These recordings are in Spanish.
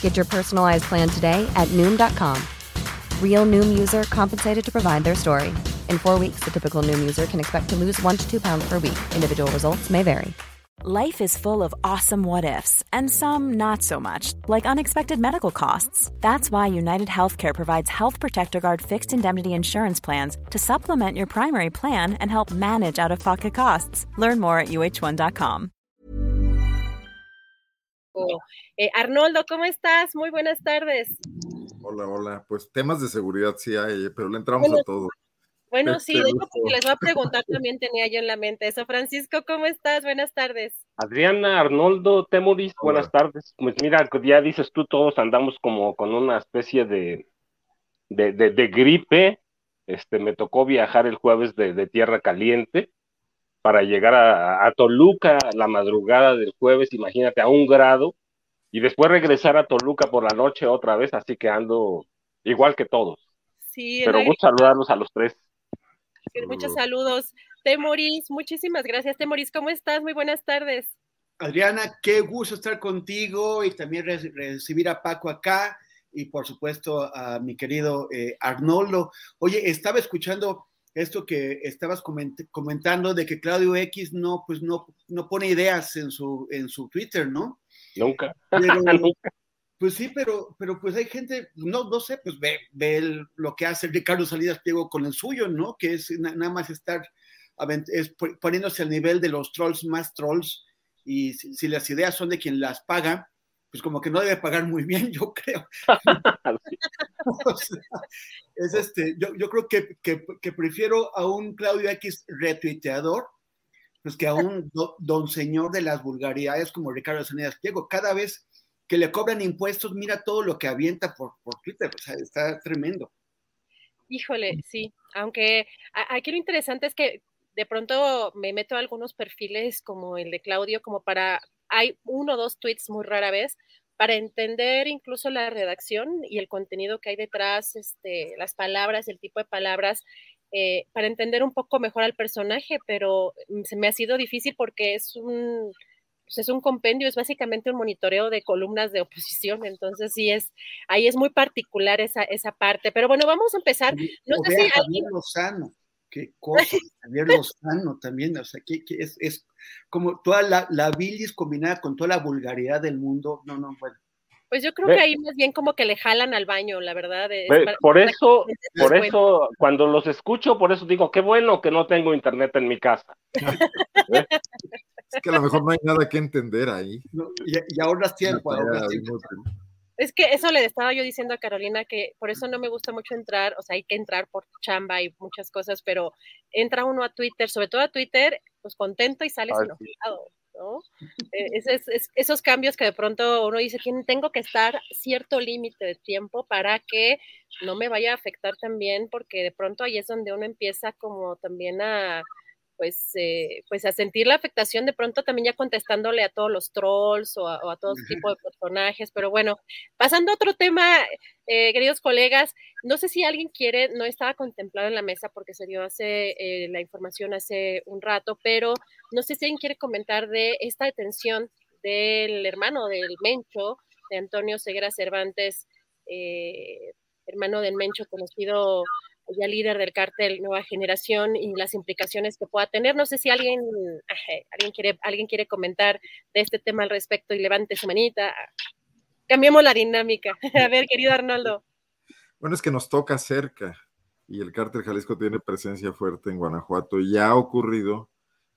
Get your personalized plan today at Noom.com. Real Noom user compensated to provide their story. In four weeks, the typical Noom user can expect to lose one to two pounds per week. Individual results may vary. Life is full of awesome what ifs, and some not so much, like unexpected medical costs. That's why United Healthcare provides Health Protector Guard fixed indemnity insurance plans to supplement your primary plan and help manage out of pocket costs. Learn more at uh1.com. Eh, Arnoldo, ¿cómo estás? Muy buenas tardes. Hola, hola. Pues temas de seguridad sí hay, pero le entramos Bueno, a todo. Bueno, sí, de hecho, porque les voy a preguntar también tenía yo en la mente eso. Francisco, ¿cómo estás? Buenas tardes. Adriana, Arnoldo, Temuris, buenas tardes. Pues mira, ya dices tú, todos andamos como con una especie de, de, de- de gripe. Este, me tocó viajar el jueves de, de Tierra Caliente para llegar a, a Toluca la madrugada del jueves, imagínate, a un grado, y después regresar a Toluca por la noche otra vez, así que ando igual que todos. Sí, Pero gusto saludarlos a los tres. muchos saludos. Temoris, muchísimas gracias. Temoris, ¿cómo estás? Muy buenas tardes. Adriana, qué gusto estar contigo y también re- recibir a Paco acá y por supuesto a mi querido eh, Arnoldo. Oye, estaba escuchando esto que estabas coment- comentando de que Claudio X no, pues no, no pone ideas en su, en su Twitter, ¿no? Nunca. Pero, Nunca. pues sí, pero, pero pues hay gente, no, no sé, pues ve, ve el- lo que hace Ricardo Salidas Pliego con el suyo, ¿no? Que es na- nada más estar es po- poniéndose al nivel de los trolls más trolls y si, si las ideas son de quien las paga, pues como que no debe pagar muy bien, yo creo. O sea, es este, yo, yo creo que, que- que prefiero a un Claudio X retuiteador, pues que a un do- don señor de las vulgaridades como Ricardo Salinas Pliego. Cada vez que le cobran impuestos, mira todo lo que avienta por, por Twitter, o sea, está tremendo. Híjole, sí, aunque aquí lo interesante es que de pronto me meto a algunos perfiles como el de Claudio, como para, hay uno o dos tweets muy rara vez, para entender incluso la redacción y el contenido que hay detrás, este, las palabras, el tipo de palabras, eh, para entender un poco mejor al personaje, pero mm, se me ha sido difícil porque es un, pues es un compendio, es básicamente un monitoreo de columnas de oposición, entonces sí es, ahí es muy particular esa, esa parte, pero bueno, vamos a empezar. No sé si alguien, Lozano, qué cosa, Javier Lozano también, o sea, que, que es, es como toda la, la bilis combinada con toda la vulgaridad del mundo, no, no, bueno. pues yo creo Ve- que ahí más bien como que le jalan al baño, la verdad. es para- Por para eso, por cuenta. eso, cuando los escucho, por eso digo, qué bueno que no tengo internet en mi casa. Es que a lo mejor no hay nada que entender ahí. No, y, Una ahorras tarea tiempo. Es que eso le estaba yo diciendo a Carolina que por eso no me gusta mucho entrar, o sea, hay que entrar por chamba y muchas cosas, pero entra uno a Twitter, sobre todo a Twitter, pues contento y sales Ay, enojado, ¿no? Eh, es- es- es- esos cambios que de pronto uno dice, "Tien- tengo que estar cierto límite de tiempo para que no me vaya a afectar también, porque de pronto ahí es donde uno empieza como también a pues, eh, pues a sentir la afectación de pronto también ya contestándole a todos los trolls o a, o a todo tipo de personajes, pero bueno, pasando a otro tema, eh, queridos colegas, no sé si alguien quiere, no estaba contemplado en la mesa porque se dio hace eh, la información hace un rato, pero no sé si alguien quiere comentar de esta detención del hermano del Mencho, de Antonio Ceguera Cervantes, eh, hermano del Mencho, conocido ya líder del cártel Nueva Generación y las implicaciones que pueda tener. No sé si alguien, alguien, quiere, alguien quiere comentar de este tema al respecto y levante su manita. Cambiemos la dinámica. A ver, querido Arnoldo. Bueno, es que nos toca cerca y el cártel Jalisco tiene presencia fuerte en Guanajuato. Ya ha ocurrido,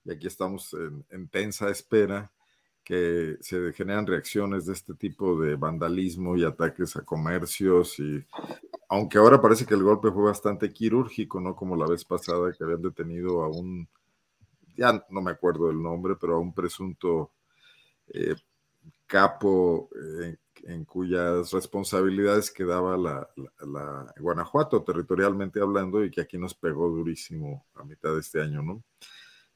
y aquí estamos en tensa espera, que se generan reacciones de este tipo de vandalismo y ataques a comercios y aunque ahora parece que el golpe fue bastante quirúrgico, no como la vez pasada que habían detenido a un, ya no me acuerdo del nombre, pero a un presunto eh, capo eh, en cuyas responsabilidades quedaba la, la, Guanajuato, territorialmente hablando, y que aquí nos pegó durísimo a mitad de este año, ¿no?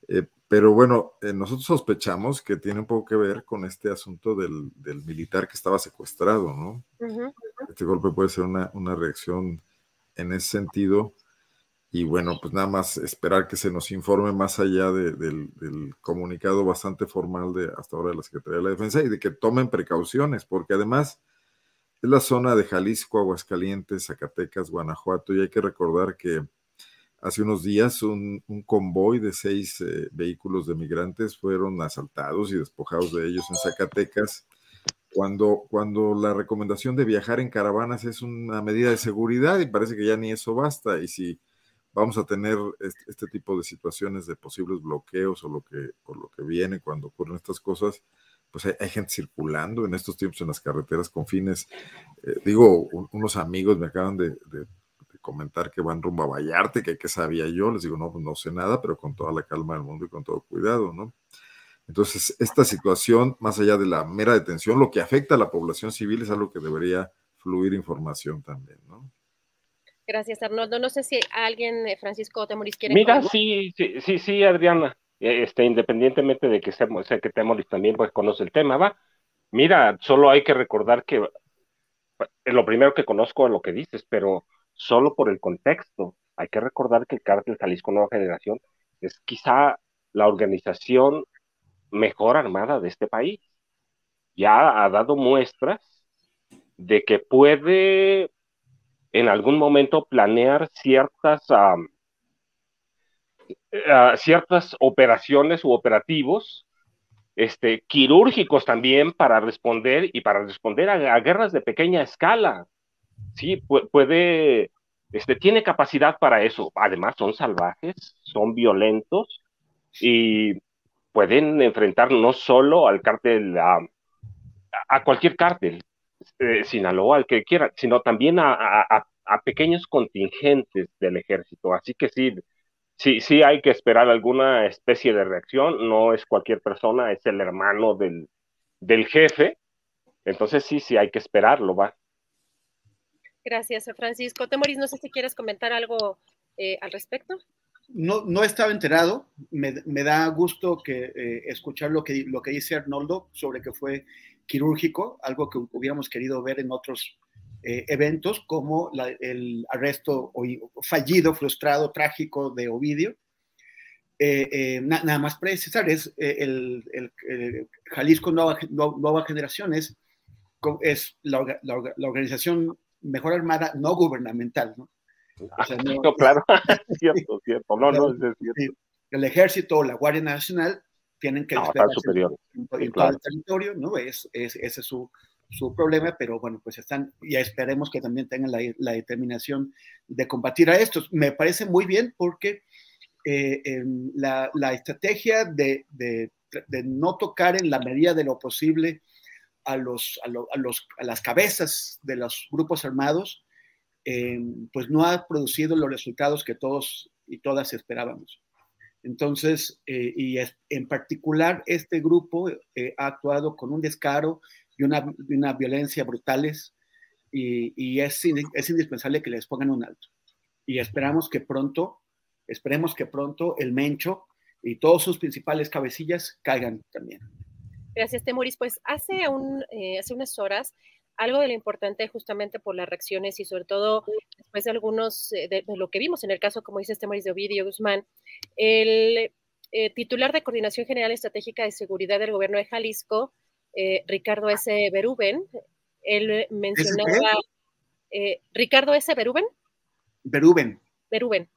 Eh, pero bueno, eh, nosotros sospechamos que tiene un poco que ver con este asunto del, del militar que estaba secuestrado, ¿no? Este golpe puede ser una, una reacción en ese sentido y bueno, pues nada más esperar que se nos informe más allá del, comunicado bastante formal de hasta ahora de la Secretaría de la Defensa y de que tomen precauciones, porque además es la zona de Jalisco, Aguascalientes, Zacatecas, Guanajuato, y hay que recordar que hace unos días un, convoy de seis eh, vehículos de migrantes fueron asaltados y despojados de ellos en Zacatecas. Cuando, cuando la recomendación de viajar en caravanas es una medida de seguridad y parece que ya ni eso basta. Y si vamos a tener este, tipo de situaciones de posibles bloqueos o lo que, o lo que viene cuando ocurren estas cosas, pues hay, gente circulando en estos tiempos en las carreteras con fines, eh, digo, unos amigos me acaban de, comentar que van rumbo a Vallarte, que qué sabía yo, les digo, no, pues no sé nada, pero con toda la calma del mundo y con todo cuidado, ¿no? Entonces, esta situación, más allá de la mera detención, lo que afecta a la población civil es algo que debería fluir información también, ¿no? Gracias, Arnoldo. No sé si alguien, eh, Francisco Temoris, quiere. Mira, sí, sí, sí, sí, Adriana. E, este, independientemente de que sé, que Temoris también pues, conoce el tema, va. Mira, solo hay que recordar que eh, lo primero que conozco es lo que dices, pero solo por el contexto. Hay que recordar que el Cártel Jalisco Nueva Generación es quizá la organización mejor armada de este país. Ya ha dado muestras de que puede en algún momento planear ciertas, eh, ciertas operaciones u operativos este, quirúrgicos también para responder y para responder a, guerras de pequeña escala. Sí, puede, este, tiene capacidad para eso. Además, son salvajes, son violentos y pueden enfrentar no solo al cártel, a, cualquier cártel, eh, Sinaloa, al que quiera, sino también a, pequeños contingentes del ejército. Así que sí, sí, sí hay que esperar alguna especie de reacción. No es cualquier persona, es el hermano del, del jefe. Entonces sí, sí hay que esperarlo, va. Gracias, Francisco. Temoris, no sé si quieres comentar algo eh, al respecto. No, no estaba enterado. Me, da gusto eh, escuchar lo que, lo dice Arnoldo sobre que fue quirúrgico, algo que hubiéramos querido ver en otros eh, eventos, como el arresto fallido, frustrado, trágico de Ovidio. Eh, nada más precisar, es el, Jalisco Nueva, Nueva Generación es, la, organización mejor armada no gubernamental, ¿no? claro, cierto, cierto, no, no, es cierto. El ejército o la Guardia Nacional tienen que no, superior. en, todo el territorio, ¿no? Es, es, ese es su, su, problema, pero bueno, pues están, ya esperemos que también tengan la, la determinación de combatir a estos. Me parece muy bien porque eh, la, la, estrategia de, de, de, no tocar en la medida de lo posible a, los, las cabezas de los grupos armados, eh, pues no ha producido los resultados que todos y todas esperábamos. Entonces, eh, y en particular este grupo eh, ha actuado con un descaro y una, violencia brutales y, es, indispensable que les pongan un alto. Y esperamos que pronto, esperemos que pronto el Mencho y todos sus principales cabecillas caigan también. Gracias, Temoris. Pues hace, un, eh, hace unas horas algo de lo importante justamente por las reacciones y sobre todo después de algunos, eh, de, lo que vimos en el caso, como dice este Mauricio de Ovidio Guzmán, el eh, titular de Coordinación General Estratégica de Seguridad del Gobierno de Jalisco, Ricardo S. Beruben, él mencionaba, Ricardo S. Beruben. Beruben. Beruben.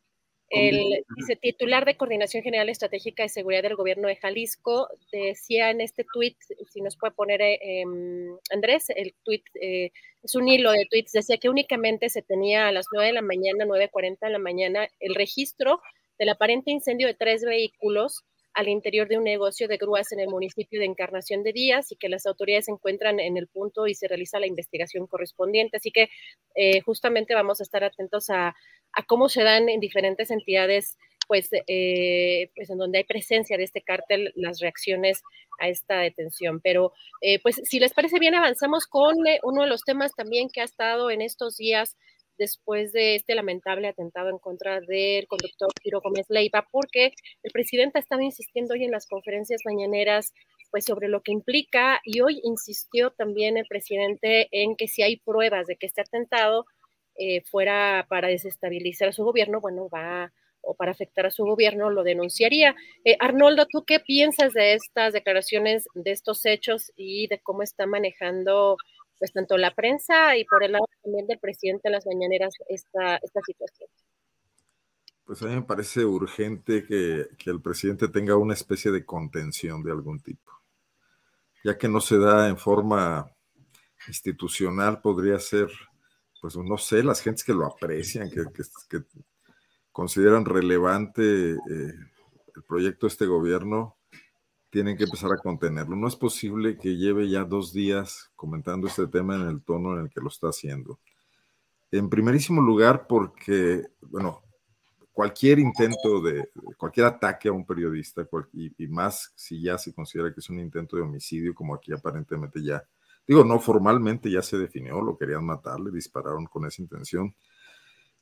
El titular de Coordinación General Estratégica de Seguridad del Gobierno de Jalisco decía en este tuit, si nos puede poner eh, em, Andrés, el tuit eh, es un hilo de tweets, decía que únicamente se tenía a las 9 de la mañana, 9.40 de la mañana, el registro del aparente incendio de tres vehículos al interior de un negocio de grúas en el municipio de Encarnación de Díaz y que las autoridades se encuentran en el punto y se realiza la investigación correspondiente. Así que eh, justamente vamos a estar atentos a, cómo se dan en diferentes entidades pues, eh, pues en donde hay presencia de este cártel, las reacciones a esta detención. Pero, eh, pues, si les parece bien, avanzamos con uno de los temas también que ha estado en estos días después de este lamentable atentado en contra del conductor Ciro Gómez Leiva, porque el presidente ha estado insistiendo hoy en las conferencias mañaneras pues sobre lo que implica y hoy insistió también el presidente en que si hay pruebas de que este atentado eh, fuera para desestabilizar a su gobierno, bueno, va o para afectar a su gobierno, lo denunciaría. Eh, Arnoldo, ¿tú qué piensas de estas declaraciones, de estos hechos y de cómo está manejando pues tanto la prensa y por el lado también del presidente en las mañaneras esta, esta situación. Pues a mí me parece urgente que, que, el presidente tenga una especie de contención de algún tipo, ya que no se da en forma institucional, podría ser, pues no sé, las gentes que lo aprecian, que, que consideran relevante eh, el proyecto de este gobierno, tienen que empezar a contenerlo. No es posible que lleve ya dos días comentando este tema en el tono en el que lo está haciendo. En primerísimo lugar, porque, bueno, cualquier intento de, cualquier ataque a un periodista, y, más si ya se considera que es un intento de homicidio, como aquí aparentemente ya, digo, no formalmente ya se definió, lo querían matar, le dispararon con esa intención,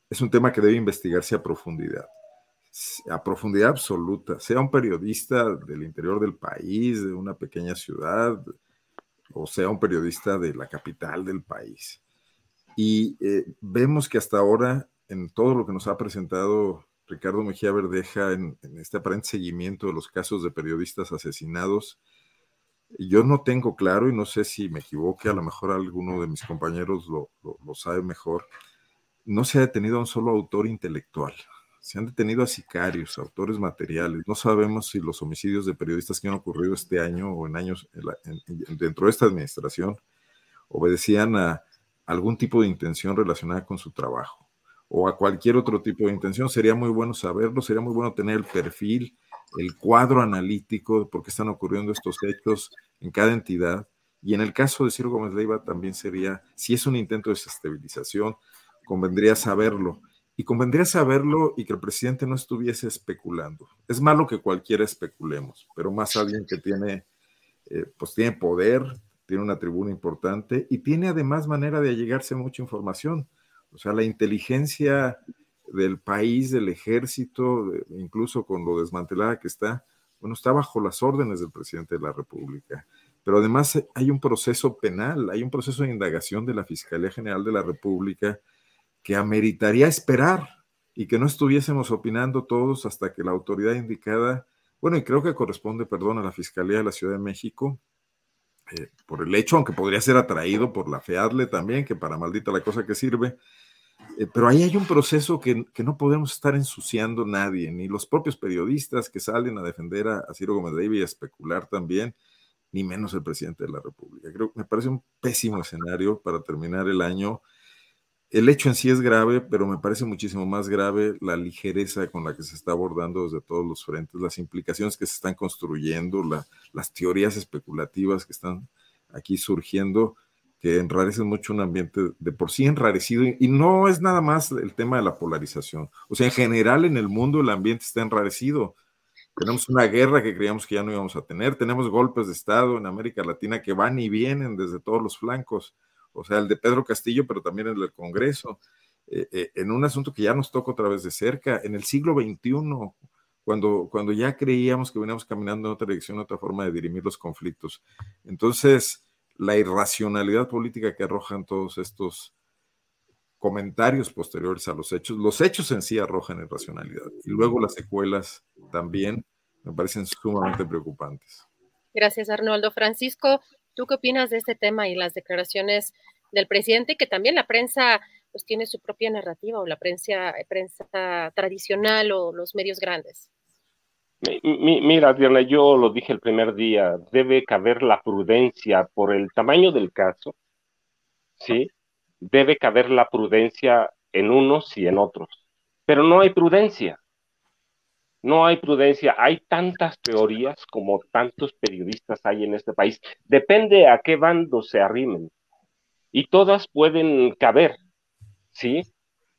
es un tema que debe investigarse a profundidad a profundidad absoluta, sea un periodista del interior del país, de una pequeña ciudad, o sea un periodista de la capital del país. Y eh, vemos que hasta ahora, en todo lo que nos ha presentado Ricardo Mejía Verdeja, en, este aparente seguimiento de los casos de periodistas asesinados, yo no tengo claro, y no sé si me equivoque, a lo mejor alguno de mis compañeros lo, lo sabe mejor, no se ha detenido a un solo autor intelectual se han detenido a sicarios, autores materiales. No sabemos si los homicidios de periodistas que han ocurrido este año o en años dentro de esta administración obedecían a algún tipo de intención relacionada con su trabajo o a cualquier otro tipo de intención. Sería muy bueno saberlo, sería muy bueno tener el perfil, el cuadro analítico de por qué están ocurriendo estos hechos en cada entidad. Y en el caso de Ciro Gómez Leiva también sería, si es un intento de desestabilización, convendría saberlo y convendría saberlo y que el presidente no estuviese especulando. Es malo que cualquiera especulemos, pero más alguien que tiene, eh, pues tiene poder, tiene una tribuna importante y tiene además manera de allegarse mucha información. O sea, la inteligencia del país, del ejército, incluso con lo desmantelada que está, bueno, está bajo las órdenes del presidente de la República. Pero además hay un proceso penal, hay un proceso de indagación de la Fiscalía General de la República que ameritaría esperar y que no estuviésemos opinando todos hasta que la autoridad indicada, bueno, y creo que corresponde, perdón, a la Fiscalía de la Ciudad de México, eh, por el hecho, aunque podría ser atraído por la FEADLE también, que para maldita la cosa que sirve, eh, pero ahí hay un proceso que, no podemos estar ensuciando nadie, ni los propios periodistas que salen a defender a, Ciro Gómez David y a especular también, ni menos el presidente de la República. Creo que me parece un pésimo escenario para terminar el año el hecho en sí es grave, pero me parece muchísimo más grave la ligereza con la que se está abordando desde todos los frentes, las implicaciones que se están construyendo, las teorías especulativas que están aquí surgiendo, que enrarecen mucho un ambiente de por sí enrarecido. Y, no es nada más el tema de la polarización. O sea, en general en el mundo el ambiente está enrarecido. Tenemos una guerra que creíamos que ya no íbamos a tener, tenemos golpes de Estado en América Latina que van y vienen desde todos los flancos o sea, el de Pedro Castillo, pero también el del Congreso, eh, eh, en un asunto que ya nos toca otra vez de cerca, en el siglo XXI, cuando, cuando ya creíamos que veníamos caminando en otra dirección, otra forma de dirimir los conflictos. Entonces, la irracionalidad política que arrojan todos estos comentarios posteriores a los hechos, los hechos en sí arrojan irracionalidad y luego las secuelas también me parecen sumamente preocupantes. Gracias, Arnoldo. Francisco, ¿Tú qué opinas de este tema y las declaraciones del presidente, que también la prensa pues tiene su propia narrativa o la prensa, prensa tradicional o los medios grandes? Mira, Diana, yo lo dije el primer día, debe caber la prudencia por el tamaño del caso, ¿sí? Debe caber la prudencia en unos y en otros, pero no hay prudencia no hay prudencia, hay tantas teorías como tantos periodistas hay en este país. Depende a qué bando se arrimen. Y todas pueden caber, ¿sí?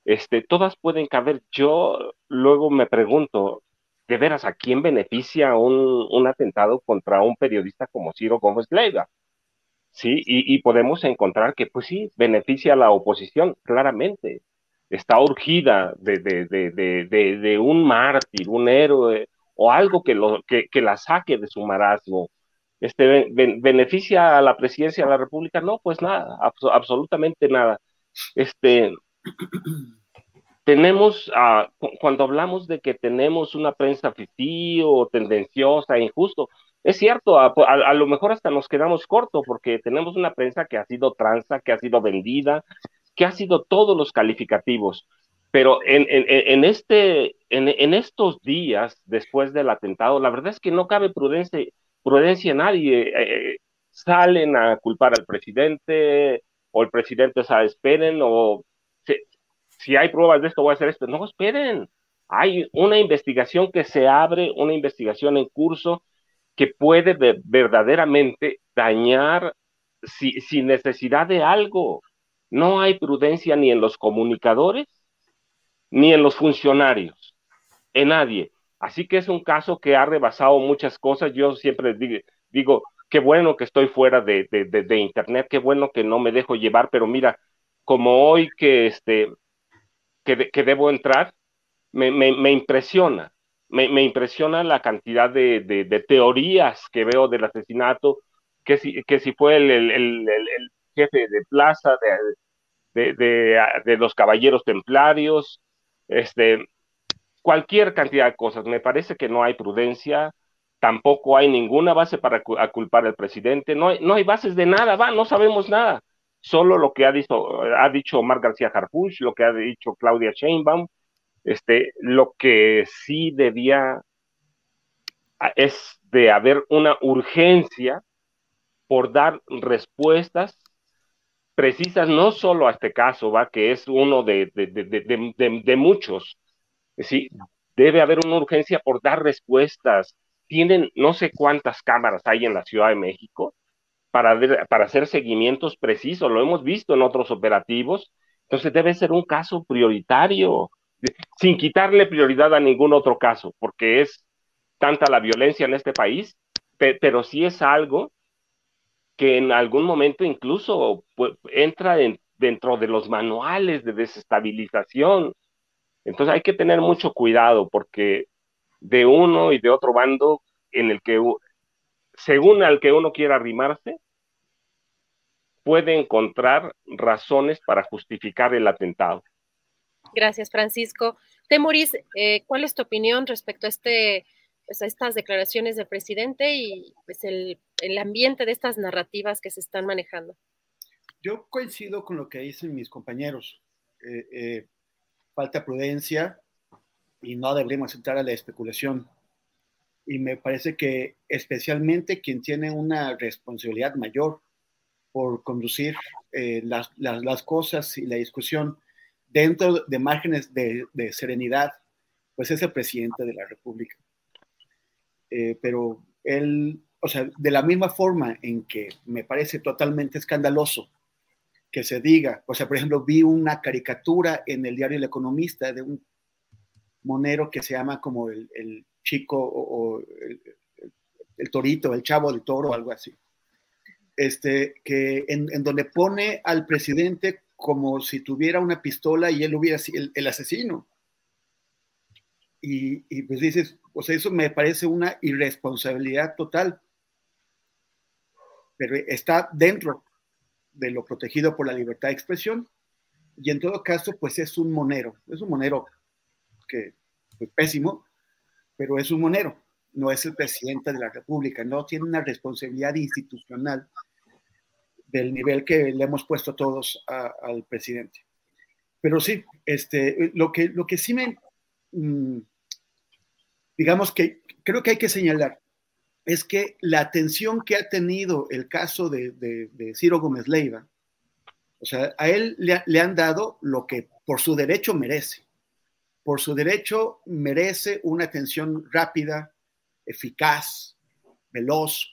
este, todas pueden caber. Yo luego me pregunto, ¿de veras a quién beneficia un, un atentado contra un periodista como Ciro Gómez Leiva? Sí, y, podemos encontrar que, pues sí, beneficia a la oposición, claramente. Está urgida de, de, de, un mártir, un héroe, o algo que, lo, que, que la saque de su marasmo. Este, ¿Beneficia a la presidencia de la República? No, pues nada, absolutamente nada. Este, tenemos, ah, cuando hablamos de que tenemos una prensa fifí o tendenciosa, injusto, es cierto, a, lo mejor hasta nos quedamos cortos porque tenemos una prensa que ha sido tranza, que ha sido vendida, que ha sido todos los calificativos. Pero en, en, este, en, estos días después del atentado, la verdad es que no cabe prudencia, prudencia en nadie. Eh, eh, salen a culpar al presidente, o el presidente sabe, esperen, o si, si hay pruebas de esto, voy a hacer esto. No, esperen. Hay una investigación que se abre, una investigación en curso que puede verdaderamente dañar sin necesidad de algo. No hay prudencia ni en los comunicadores, ni en los funcionarios, en nadie. Así que es un caso que ha rebasado muchas cosas. Yo siempre digo, digo qué bueno que estoy fuera de, Internet, qué bueno que no me dejo llevar, pero mira, como hoy que, este, que, debo entrar, me impresiona me, impresiona la cantidad de, teorías que veo del asesinato, que si, que si fue el, jefe de plaza de, los caballeros templarios, este, cualquier cantidad de cosas. Me parece que no hay prudencia, tampoco hay ninguna base para culpar al presidente, no hay, no hay bases de nada, va, no sabemos nada. Solo lo que ha dicho, ha dicho Omar García Harfuch, lo que ha dicho Claudia Sheinbaum, este, lo que sí debía ah, es de haber una urgencia por dar respuestas precisas no solo a este caso, va, que es uno de, de, muchos. Sí, debe haber una urgencia por dar respuestas. Tienen no sé cuántas cámaras hay en la Ciudad de México para, para hacer seguimientos precisos, lo hemos visto en otros operativos, entonces debe ser un caso prioritario sin quitarle prioridad a ningún otro caso, porque es tanta la violencia en este país, pero sí es algo que en algún momento incluso entra dentro de los manuales de desestabilización. Entonces hay que tener mucho cuidado porque de uno y de otro bando en el que, según al que uno quiera arrimarse, puede encontrar razones para justificar el atentado. Gracias, Francisco. Temoris, eh, ¿cuál es tu opinión respecto a, este, pues, a estas declaraciones del presidente y pues, el, ambiente de estas narrativas que se están manejando? Yo coincido con lo que dicen mis compañeros. Eh, eh, falta prudencia y no deberíamos entrar a la especulación. Y me parece que especialmente quien tiene una responsabilidad mayor por conducir las, las, cosas y la discusión dentro de márgenes de, serenidad, pues es el presidente de la República. Eh, pero él, o sea, de la misma forma en que me parece totalmente escandaloso que se diga, o sea, por ejemplo, vi una caricatura en el diario El Economista de un monero que se llama como el, chico o, el, torito, el chavo del toro, algo así. Este, que en, en donde pone al presidente como si tuviera una pistola y él hubiera sido el, asesino. Y, pues dices, o sea, eso me parece una irresponsabilidad total, pero está dentro de lo protegido por la libertad de expresión. Y en todo caso, pues es un monero, es un monero que es pues, pésimo, pero es un monero, no es el presidente de la República, no tiene una responsabilidad institucional del nivel que le hemos puesto todos al presidente. Pero sí, este, lo, que, lo que sí me, mm, digamos que creo que hay que señalar, es que la atención que ha tenido el caso de, Ciro Gómez Leiva, o sea, a él le, han dado lo que por su derecho merece. Por su derecho merece una atención rápida, eficaz, veloz,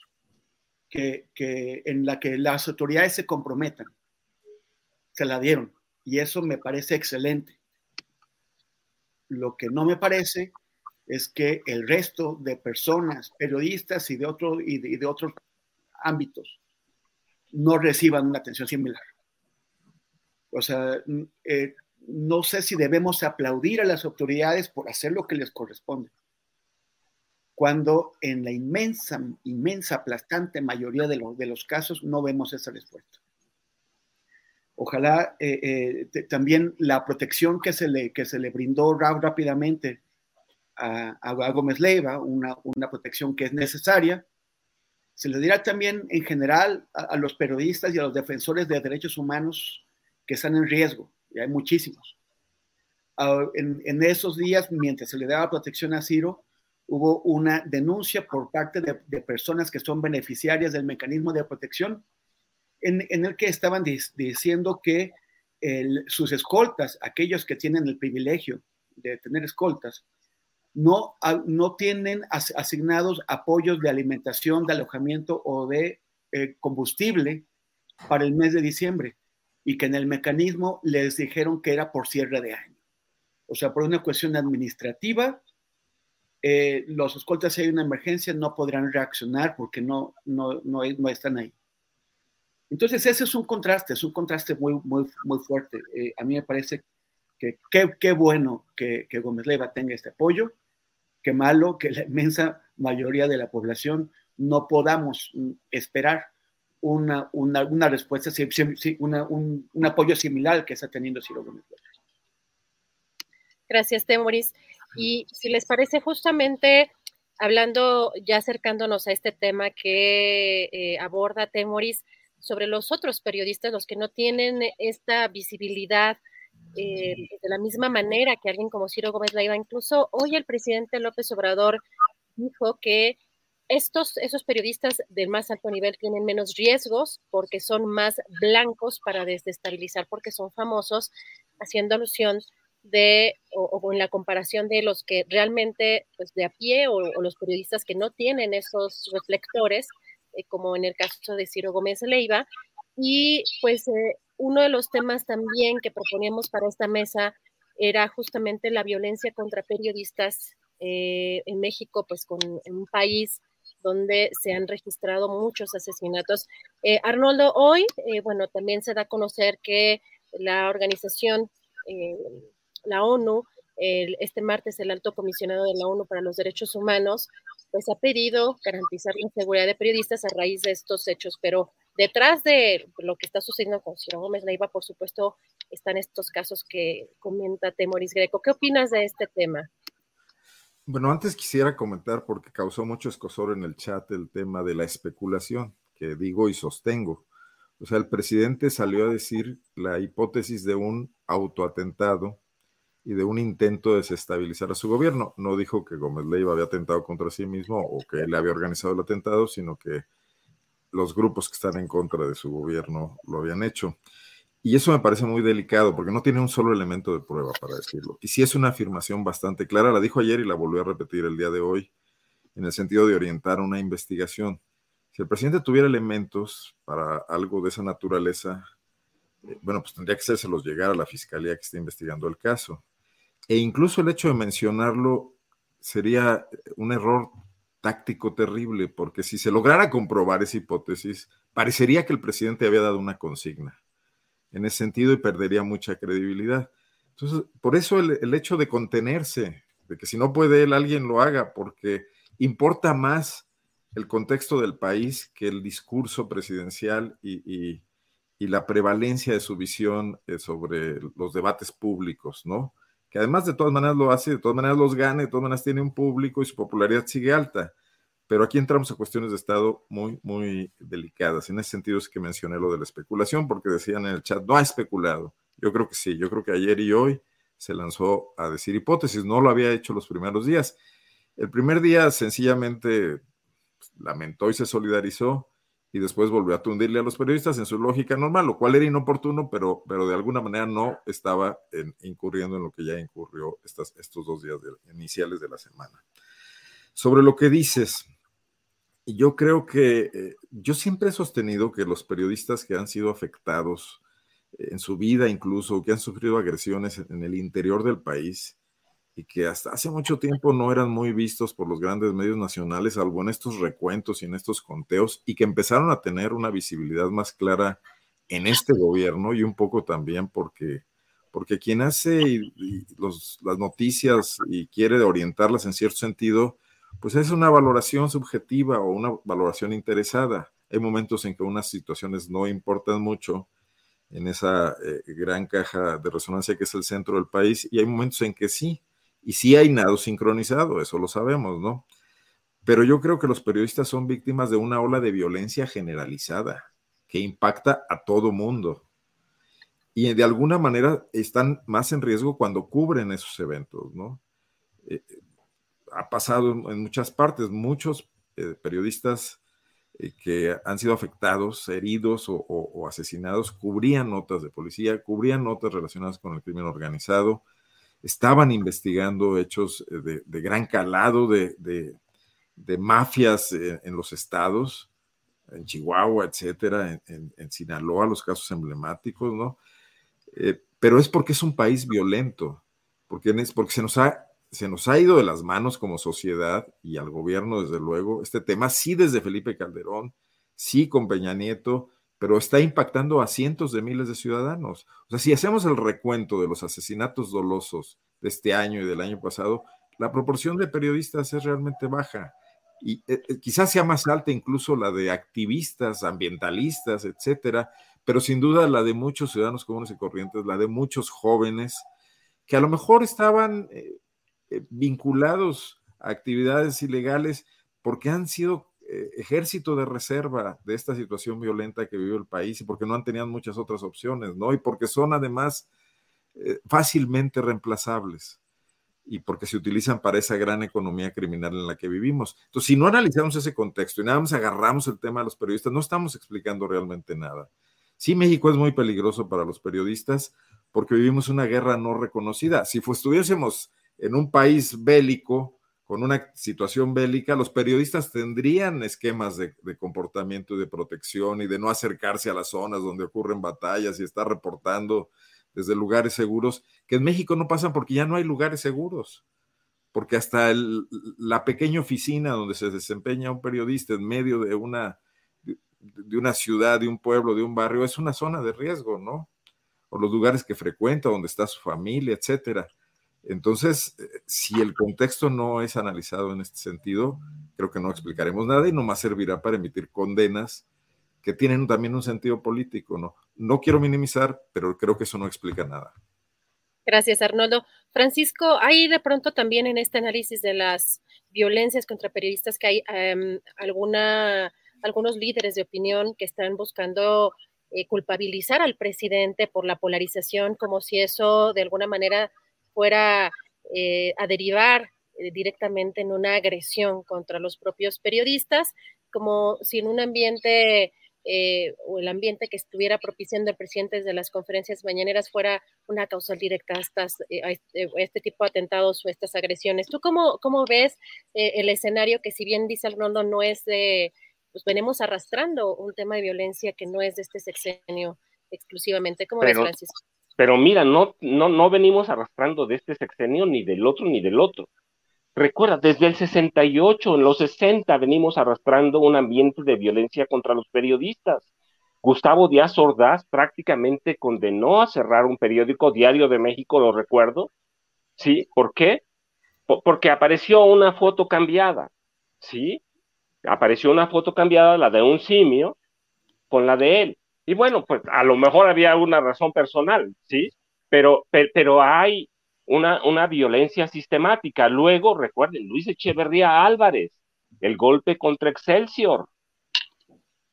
que, en la que las autoridades se comprometan. Se la dieron y eso me parece excelente. Lo que no me parece es que el resto de personas, periodistas y de, otro, y de, otros ámbitos, no reciban una atención similar. O sea, eh, no sé si debemos aplaudir a las autoridades por hacer lo que les corresponde, cuando en la inmensa, inmensa, aplastante mayoría de, de los casos no vemos ese esfuerzo. Ojalá eh, eh, también la protección que se le, que se le brindó rápidamente a, Gómez Leiva, una, una, protección que es necesaria, se le dirá también en general a, los periodistas y a los defensores de derechos humanos que están en riesgo, y hay muchísimos. Ah, en, en, esos días, mientras se le daba protección a Ciro, hubo una denuncia por parte de, de personas que son beneficiarias del mecanismo de protección en, el que estaban diciendo que sus escoltas, aquellos que tienen el privilegio de tener escoltas, no, no tienen asignados apoyos de alimentación, de alojamiento o de eh, combustible para el mes de diciembre y que en el mecanismo les dijeron que era por cierre de año. O sea, por una cuestión administrativa, eh, los escoltas si hay una emergencia no podrán reaccionar porque no, no, no, no están ahí. Entonces, ese es un contraste, es un contraste muy, muy, muy fuerte. Eh, a mí me parece que qué bueno que, Gómez Leiva tenga este apoyo, qué malo que la inmensa mayoría de la población no podamos mm, esperar una, una, respuesta, un, un, apoyo similar que está teniendo Ciro Gómez. Gracias, Temoris. Y si les parece, justamente hablando, ya acercándonos a este tema que eh, aborda Temoris, sobre los otros periodistas, los que no tienen esta visibilidad eh, de la misma manera que alguien como Ciro Gómez Leiva. Incluso hoy el presidente López Obrador dijo que estos, esos periodistas del más alto nivel tienen menos riesgos porque son más blancos para desestabilizar, porque son famosos, haciendo alusión de, o, en la comparación de los que realmente, pues de a pie, o, o los periodistas que no tienen esos reflectores, eh, como en el caso de Ciro Gómez Leiva. Y pues eh, uno de los temas también que proponíamos para esta mesa era justamente la violencia contra periodistas eh, en México, pues con un país donde se han registrado muchos asesinatos. Arnoldo, hoy, bueno, también se da a conocer que la organización, la ONU, este martes el alto comisionado de la ONU para los Derechos Humanos pues ha pedido garantizar la seguridad de periodistas a raíz de estos hechos, pero detrás de lo que está sucediendo con Ciro Gómez Leiva, por supuesto, están estos casos que comenta Temoris Greco. ¿Qué opinas de este tema? Bueno, antes quisiera comentar, porque causó mucho escosor en el chat, el tema de la especulación, que digo y sostengo. O sea, el presidente salió a decir la hipótesis de un autoatentado y de un intento de desestabilizar a su gobierno. No dijo que Gómez Leiva había atentado contra sí mismo o que él había organizado el atentado, sino que los grupos que están en contra de su gobierno lo habían hecho. Y eso me parece muy delicado porque no tiene un solo elemento de prueba para decirlo. Y sí es una afirmación bastante clara, la dijo ayer y la volvió a repetir el día de hoy, en el sentido de orientar una investigación. Si el presidente tuviera elementos para algo de esa naturaleza, eh, bueno, pues tendría que los llegar a la fiscalía que está investigando el caso e incluso el hecho de mencionarlo sería un error táctico terrible, porque si se lograra comprobar esa hipótesis, parecería que el presidente había dado una consigna en ese sentido y perdería mucha credibilidad. Entonces, por eso el, hecho de contenerse, de que si no puede él, alguien lo haga, porque importa más el contexto del país que el discurso presidencial y, y la prevalencia de su visión eh, sobre los debates públicos, ¿no? Que además de todas maneras lo hace, de todas maneras los gana, de todas maneras tiene un público y su popularidad sigue alta. Pero aquí entramos a cuestiones de Estado muy, muy delicadas. En ese sentido es que mencioné lo de la especulación, porque decían en el chat, no ha especulado. Yo creo que sí, yo creo que ayer y hoy se lanzó a decir hipótesis, no lo había hecho los primeros días. El primer día sencillamente pues, lamentó y se solidarizó, y después volvió a tundirle a los periodistas en su lógica normal, lo cual era inoportuno, pero, pero de alguna manera no estaba incurriendo en lo que ya incurrió estos dos días iniciales de la semana. Sobre lo que dices, yo creo que eh, yo siempre he sostenido que los periodistas que han sido afectados en su vida incluso, que han sufrido agresiones en el interior del país, y que hasta hace mucho tiempo no eran muy vistos por los grandes medios nacionales, salvo en estos recuentos y en estos conteos, y que empezaron a tener una visibilidad más clara en este gobierno y un poco también porque, porque quien hace las noticias y quiere orientarlas en cierto sentido, pues es una valoración subjetiva o una valoración interesada. Hay momentos en que unas situaciones no importan mucho en esa eh, gran caja de resonancia que es el centro del país y hay momentos en que sí y sí hay nado sincronizado, eso lo sabemos, ¿no? Pero yo creo que los periodistas son víctimas de una ola de violencia generalizada que impacta a todo mundo. Y de alguna manera están más en riesgo cuando cubren esos eventos, ¿no? Eh, ha pasado en muchas partes, muchos eh, periodistas eh, que han sido afectados, heridos o, asesinados, cubrían notas de policía, cubrían notas relacionadas con el crimen organizado, estaban investigando hechos eh, de, gran calado de, mafias eh, en, los estados, en Chihuahua, etcétera, en, Sinaloa, los casos emblemáticos, ¿no? Eh, pero es porque es un país violento, porque, porque se, nos ha, se nos ha ido de las manos como sociedad y al gobierno, desde luego, este tema, sí desde Felipe Calderón, sí con Peña Nieto, pero está impactando a cientos de miles de ciudadanos. O sea, si hacemos el recuento de los asesinatos dolosos de este año y del año pasado, la proporción de periodistas es realmente baja. Y eh, eh, quizás sea más alta incluso la de activistas, ambientalistas, etcétera, pero sin duda la de muchos ciudadanos comunes y corrientes, la de muchos jóvenes que a lo mejor estaban eh, vinculados a actividades ilegales porque han sido ejército de reserva de esta situación violenta que vive el país y porque no han tenido muchas otras opciones, ¿no? Y porque son además eh, fácilmente reemplazables y porque se utilizan para esa gran economía criminal en la que vivimos. Entonces, si no analizamos ese contexto y nada más agarramos el tema de los periodistas, no estamos explicando realmente nada. Sí, México es muy peligroso para los periodistas porque vivimos una guerra no reconocida. Si estuviésemos en un país bélico, con una situación bélica, los periodistas tendrían esquemas de, comportamiento y de protección y de no acercarse a las zonas donde ocurren batallas y estar reportando desde lugares seguros, que en México no pasan porque ya no hay lugares seguros, porque hasta la pequeña oficina donde se desempeña un periodista en medio de una, de una ciudad, de un pueblo, de un barrio, es una zona de riesgo, ¿no? O los lugares que frecuenta, donde está su familia, etcétera. Entonces, eh, si el contexto no es analizado en este sentido, creo que no explicaremos nada y no más servirá para emitir condenas que tienen también un sentido político, ¿no? Quiero minimizar, pero creo que eso no explica nada. Gracias, Arnoldo. Francisco, hay de pronto también en este análisis de las violencias contra periodistas que hay em, alguna, algunos líderes de opinión que están buscando eh, culpabilizar al presidente por la polarización, como si eso de alguna manera fuera eh, a derivar eh, directamente en una agresión contra los propios periodistas, como si en un ambiente eh, o el ambiente que estuviera propiciando el presidente desde las conferencias mañaneras fuera una causal directa a, estas, este, este, tipo de atentados o estas agresiones. ¿Tú cómo, cómo ves el escenario que si bien dice Arnoldo no es de, pues venimos arrastrando un tema de violencia que no es de este sexenio exclusivamente? ¿Cómo ves, Francisco? Pero mira, no, no, no venimos arrastrando de este sexenio ni del otro ni del otro. Recuerda, desde el 68, en los 60, venimos arrastrando un ambiente de violencia contra los periodistas. Gustavo Díaz Ordaz prácticamente condenó a cerrar un periódico diario de México, lo recuerdo. ¿Sí? ¿Por qué? porque apareció una foto cambiada. ¿Sí? Apareció una foto cambiada, la de un simio, con la de él. Y bueno, pues a lo mejor había alguna razón personal, ¿sí? Pero, pero, hay una, una violencia sistemática. Luego, recuerden, Luis Echeverría Álvarez, el golpe contra Excelsior,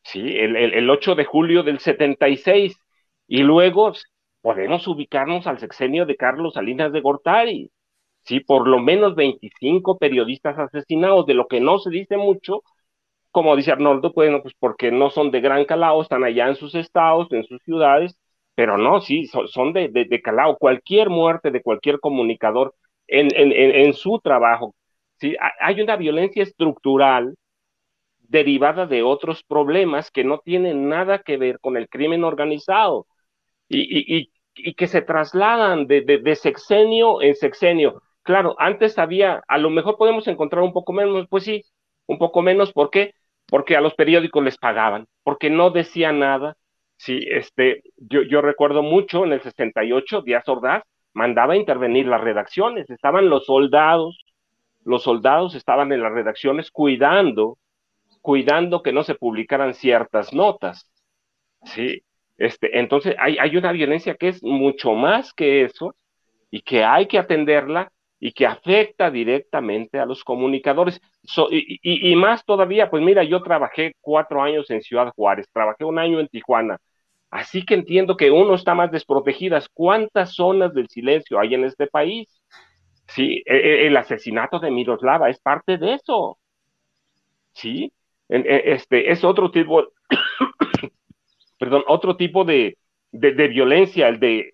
¿sí? El, el, 8 de julio del 76. Y luego podemos ubicarnos al sexenio de Carlos Salinas de Gortari, ¿sí? Por lo menos 25 periodistas asesinados, de lo que no se dice mucho, como dice Arnoldo, bueno, pues porque no son de gran calado, están allá en sus estados, en sus ciudades, pero no, sí, son, de, de, calado. Cualquier muerte de cualquier comunicador en, en, en, su trabajo, ¿sí? hay una violencia estructural derivada de otros problemas que no tienen nada que ver con el crimen organizado y, y, y, y que se trasladan de, de, de, sexenio en sexenio. Claro, antes había, a lo mejor podemos encontrar un poco menos, pues sí, un poco menos, ¿por qué? Porque a los periódicos les pagaban, porque no decían nada. Sí, este, yo, yo recuerdo mucho en el 68, Díaz Ordaz mandaba a intervenir las redacciones, estaban los soldados, los soldados estaban en las redacciones cuidando, cuidando que no se publicaran ciertas notas. Sí, este, entonces hay, hay una violencia que es mucho más que eso y que hay que atenderla y que afecta directamente a los comunicadores. y, más todavía, pues mira, yo trabajé cuatro años en Ciudad Juárez, trabajé un año en Tijuana, así que entiendo que uno está más desprotegidas. ¿Cuántas zonas del silencio hay en este país? Sí, e, e, el asesinato de Miroslava es parte de eso. Sí, e, este es otro tipo, perdón, otro tipo de, de violencia, el de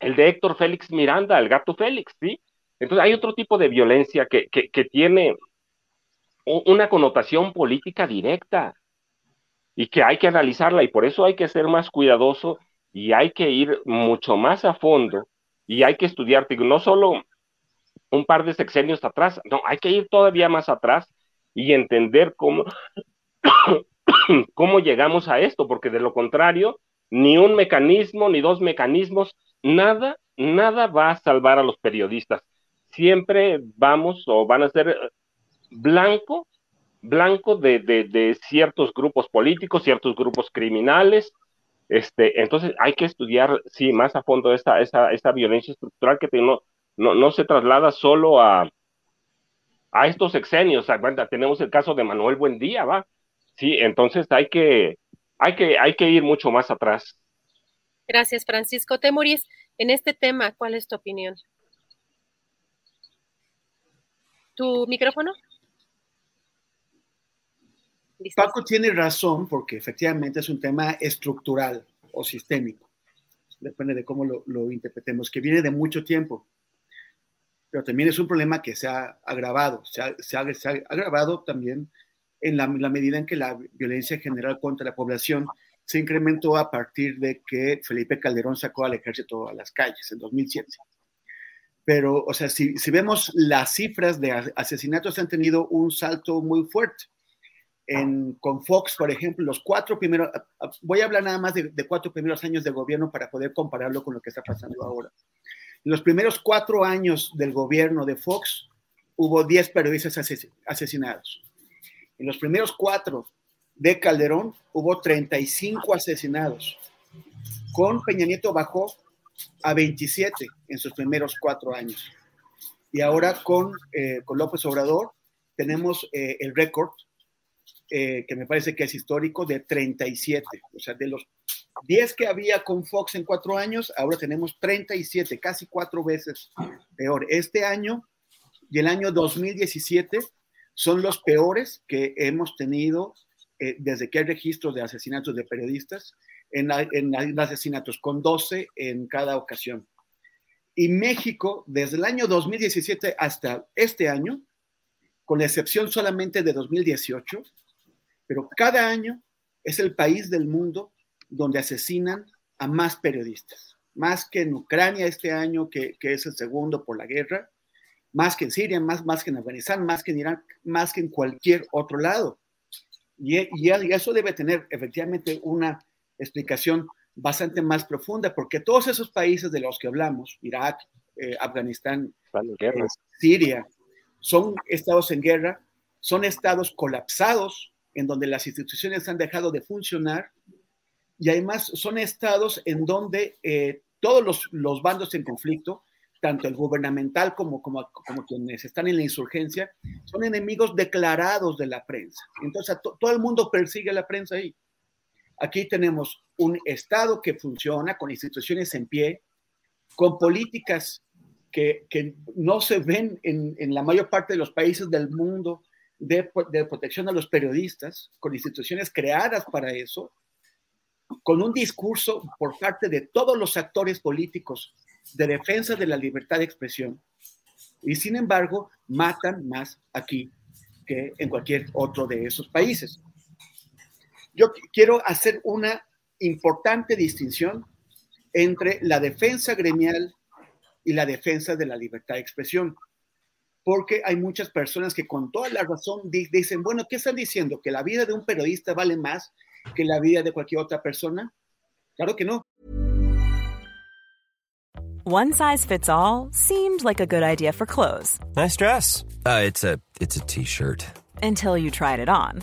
el de Héctor Félix Miranda, el gato Félix, ¿sí? Entonces hay otro tipo de violencia que, que, tiene una connotación política directa y que hay que analizarla y por eso hay que ser más cuidadoso y hay que ir mucho más a fondo y hay que estudiar, no solo un par de sexenios atrás, no, hay que ir todavía más atrás y entender cómo, cómo llegamos a esto, porque de lo contrario, ni un mecanismo, ni dos mecanismos, nada, nada va a salvar a los periodistas siempre vamos o van a ser eh, blanco, blanco de, ciertos grupos políticos, ciertos grupos criminales. Este, entonces hay que estudiar, sí, más a fondo esta, esta, violencia estructural que no, no, no se traslada solo a, a estos sexenios. tenemos el caso de Manuel Buendía, ¿va? Sí, entonces hay que, hay que, hay que ir mucho más atrás. Gracias, Francisco Temuris. En este tema, ¿cuál es tu opinión? ¿Tu micrófono? Paco tiene razón porque efectivamente es un tema estructural o sistémico. Depende de cómo lo, interpretemos, que viene de mucho tiempo. Pero también es un problema que se ha agravado. Se ha, agravado también en la, la, medida en que la violencia general contra la población se incrementó a partir de que Felipe Calderón sacó al ejército a las calles en 2007 pero, o sea, si, vemos las cifras de asesinatos han tenido un salto muy fuerte. con Fox, por ejemplo, los cuatro primeros, voy a hablar nada más de, cuatro primeros años de gobierno para poder compararlo con lo que está pasando ahora. En los primeros cuatro años del gobierno de Fox hubo 10 periodistas asesinados. En los primeros cuatro de Calderón hubo 35 asesinados. Con Peña Nieto bajó a 27 en sus primeros cuatro años. Y ahora con, eh, con López Obrador tenemos eh, el récord, eh, que me parece que es histórico, de 37. O sea, de los 10 que había con Fox en cuatro años, ahora tenemos 37, casi cuatro veces peor. Este año y el año 2017 son los peores que hemos tenido desde que hay registros de asesinatos de periodistas en, asesinatos, con 12 en cada ocasión. Y México, desde el año 2017 hasta este año, con la excepción solamente de 2018, pero cada año es el país del mundo donde asesinan a más periodistas, más que en Ucrania este año, que, es el segundo por la guerra, más que en Siria, más, más que en Afganistán, más que en Irán, más que en cualquier otro lado. Y, y eso debe tener efectivamente una explicación bastante más profunda, porque todos esos países de los que hablamos, Irak, eh, Afganistán, eh, Siria, son estados en guerra, son estados colapsados en donde las instituciones han dejado de funcionar y además son estados en donde eh, todos los, los, bandos en conflicto, tanto el gubernamental como, como, como, quienes están en la insurgencia, son enemigos declarados de la prensa. Entonces, todo el mundo persigue a la prensa ahí. Aquí tenemos un Estado que funciona con instituciones en pie, con políticas que, no se ven en, la mayor parte de los países del mundo de, protección a los periodistas, con instituciones creadas para eso, con un discurso por parte de todos los actores políticos de defensa de la libertad de expresión. Y sin embargo, matan más aquí que en cualquier otro de esos países. Yo quiero hacer una importante distinción entre la defensa gremial y la defensa de la libertad de expresión. Porque hay muchas personas que con toda la razón dicen, bueno, ¿qué están diciendo? ¿Que la vida de un periodista vale más que la vida de cualquier otra persona? Claro que no. One size fits all seemed like a good idea for clothes. Nice dress. Uh, it's a it's a t-shirt. Until you tried it on.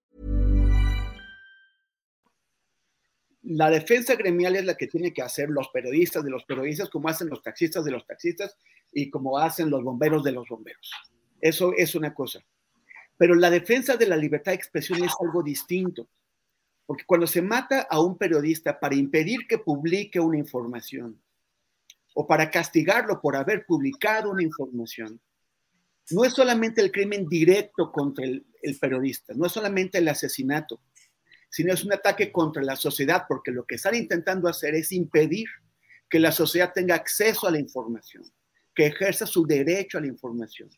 La defensa gremial es la que tiene que hacer los periodistas de los periodistas, como hacen los taxistas de los taxistas y como hacen los bomberos de los bomberos. Eso es una cosa. Pero la defensa de la libertad de expresión es algo distinto. Porque cuando se mata a un periodista para impedir que publique una información o para castigarlo por haber publicado una información, no es solamente el crimen directo contra el, el periodista, no es solamente el asesinato, sino es un ataque contra la sociedad, porque lo que están intentando hacer es impedir que la sociedad tenga acceso a la información, que ejerza su derecho a la información.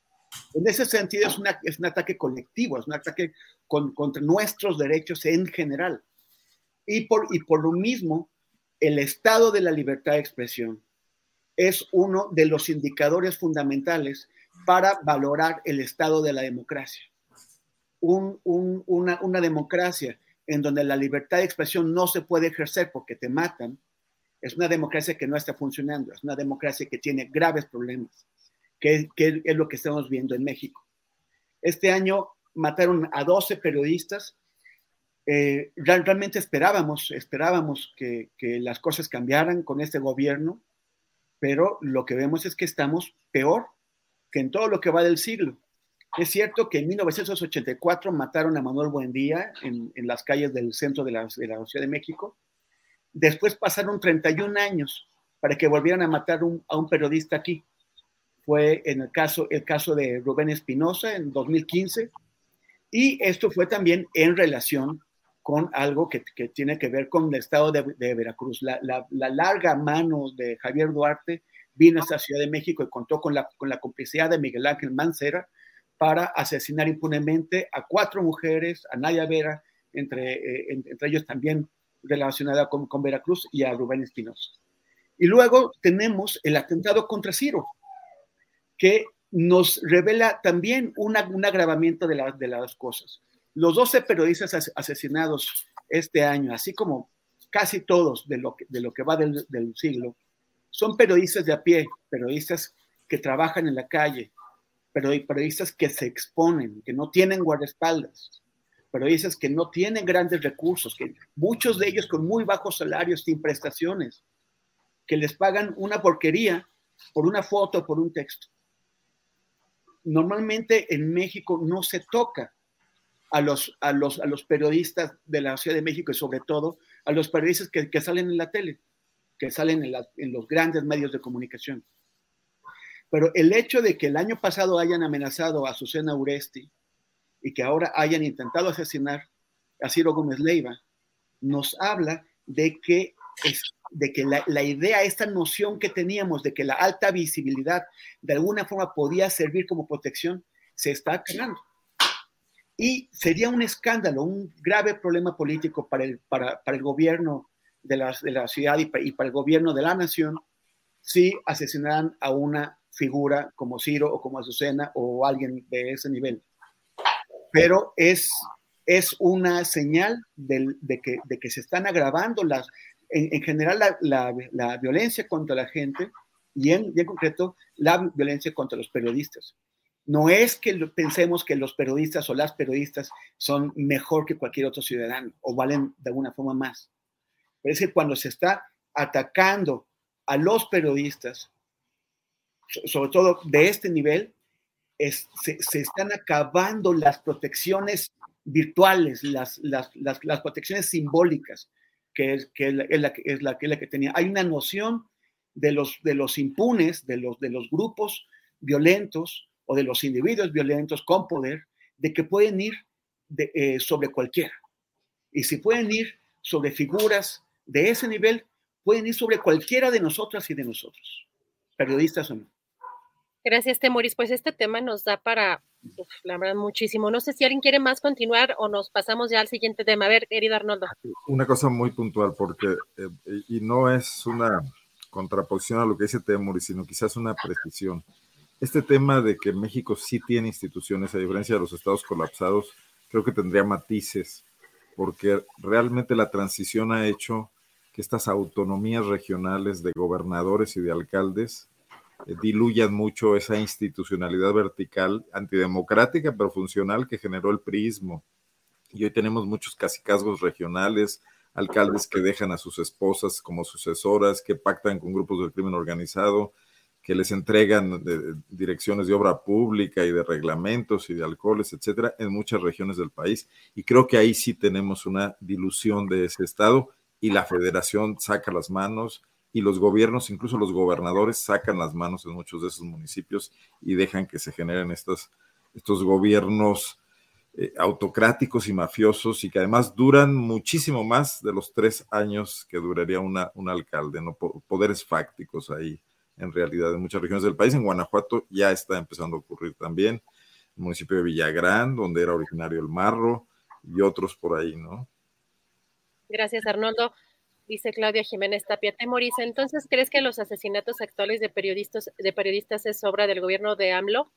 En ese sentido es, es un ataque colectivo, es un ataque contra nuestros derechos en general. Y por, y por lo mismo, el estado de la libertad de expresión es uno de los indicadores fundamentales para valorar el estado de la democracia. una, una democracia en donde la libertad de expresión no se puede ejercer porque te matan, es una democracia que no está funcionando, es una democracia que tiene graves problemas, que, es lo que estamos viendo en México. Este año mataron a 12 periodistas. Eh, realmente esperábamos, esperábamos que, que las cosas cambiaran con este gobierno, pero lo que vemos es que estamos peor que en todo lo que va del siglo. Es cierto que en 1984 mataron a Manuel Buendía en, en las calles del centro de la, de la, Ciudad de México. Después pasaron 31 años para que volvieran a matar a un periodista aquí. Fue en el caso, el caso de Rubén Espinosa en 2015. Y esto fue también en relación con algo que, que tiene que ver con el estado de, de Veracruz. La, la, la, larga mano de Javier Duarte vino a esta Ciudad de México y contó con la, con la complicidad de Miguel Ángel Mancera, para asesinar impunemente a cuatro mujeres, a Naya Vera, entre, eh, entre ellos también relacionada con, Veracruz, y a Rubén Espinosa. Y luego tenemos el atentado contra Ciro, que nos revela también una, un agravamiento de, la, de las cosas. Los 12 periodistas asesinados este año, así como casi todos de lo que, de lo que va del, del siglo, son periodistas de a pie, periodistas que trabajan en la calle, periodistas que se exponen, que no tienen guardaespaldas, periodistas que no tienen grandes recursos, que muchos de ellos con muy bajos salarios, sin prestaciones, que les pagan una porquería por una foto, por un texto. Normalmente en México no se toca a los, a los, a los periodistas de la Ciudad de México y sobre todo a los periodistas que, que salen en la tele, que salen en, la, en los grandes medios de comunicación. Pero el hecho de que el año pasado hayan amenazado a Susana Uresti y que ahora hayan intentado asesinar a Ciro Gómez Leiva, nos habla de que, es, de que la, la, idea, esta noción que teníamos de que la alta visibilidad de alguna forma podía servir como protección, se está creando. Y sería un escándalo, un grave problema político para el, para, para el gobierno de la, de la ciudad y para, y para el gobierno de la nación si asesinaran a una figura como Ciro o como Azucena o alguien de ese nivel. Pero es, es una señal de, de, que, de que se están agravando las, en, en general la, la, la, violencia contra la gente y en, y en concreto la violencia contra los periodistas. No es que pensemos que los periodistas o las periodistas son mejor que cualquier otro ciudadano o valen de alguna forma más. Pero es que cuando se está atacando a los periodistas, sobre todo de este nivel, se, están acabando las protecciones virtuales, las, las, las, protecciones simbólicas, que es, que es, la, es, la, que, que tenía. Hay una noción de los, de los impunes, de los, de los grupos violentos o de los individuos violentos con poder, de que pueden ir eh, sobre cualquiera. Y si pueden ir sobre figuras de ese nivel, pueden ir sobre cualquiera de nosotras y de nosotros, periodistas o no. Gracias, Temoris. Pues este tema nos da para, la verdad, muchísimo. No sé si alguien quiere más continuar o nos pasamos ya al siguiente tema. A ver, querido Arnoldo. Una cosa muy puntual, porque, eh, y no es una contraposición a lo que dice Temoris, sino quizás una precisión. Este tema de que México sí tiene instituciones, a diferencia de los estados colapsados, creo que tendría matices, porque realmente la transición ha hecho que estas autonomías regionales de gobernadores y de alcaldes diluyan mucho esa institucionalidad vertical antidemocrática pero funcional que generó el priismo. Y hoy tenemos muchos casicazgos regionales, alcaldes que dejan a sus esposas como sucesoras, que pactan con grupos del crimen organizado, que les entregan direcciones de obra pública y de reglamentos y de alcoholes, etcétera, en muchas regiones del país. Y creo que ahí sí tenemos una dilución de ese Estado y la federación saca las manos y los gobiernos, incluso los gobernadores, sacan las manos en muchos de esos municipios y dejan que se generen estos, estos gobiernos eh, autocráticos y mafiosos y que además duran muchísimo más de los tres años que duraría una, un alcalde, ¿no? Poderes fácticos ahí en realidad en muchas regiones del país. En Guanajuato ya está empezando a ocurrir también, el municipio de Villagrán, donde era originario el Marro y otros por ahí, ¿no? Gracias, Arnoldo dice Claudia Jiménez Tapia Temoris. Entonces, ¿crees que los asesinatos actuales de periodistas, de periodistas es obra del gobierno de AMLO?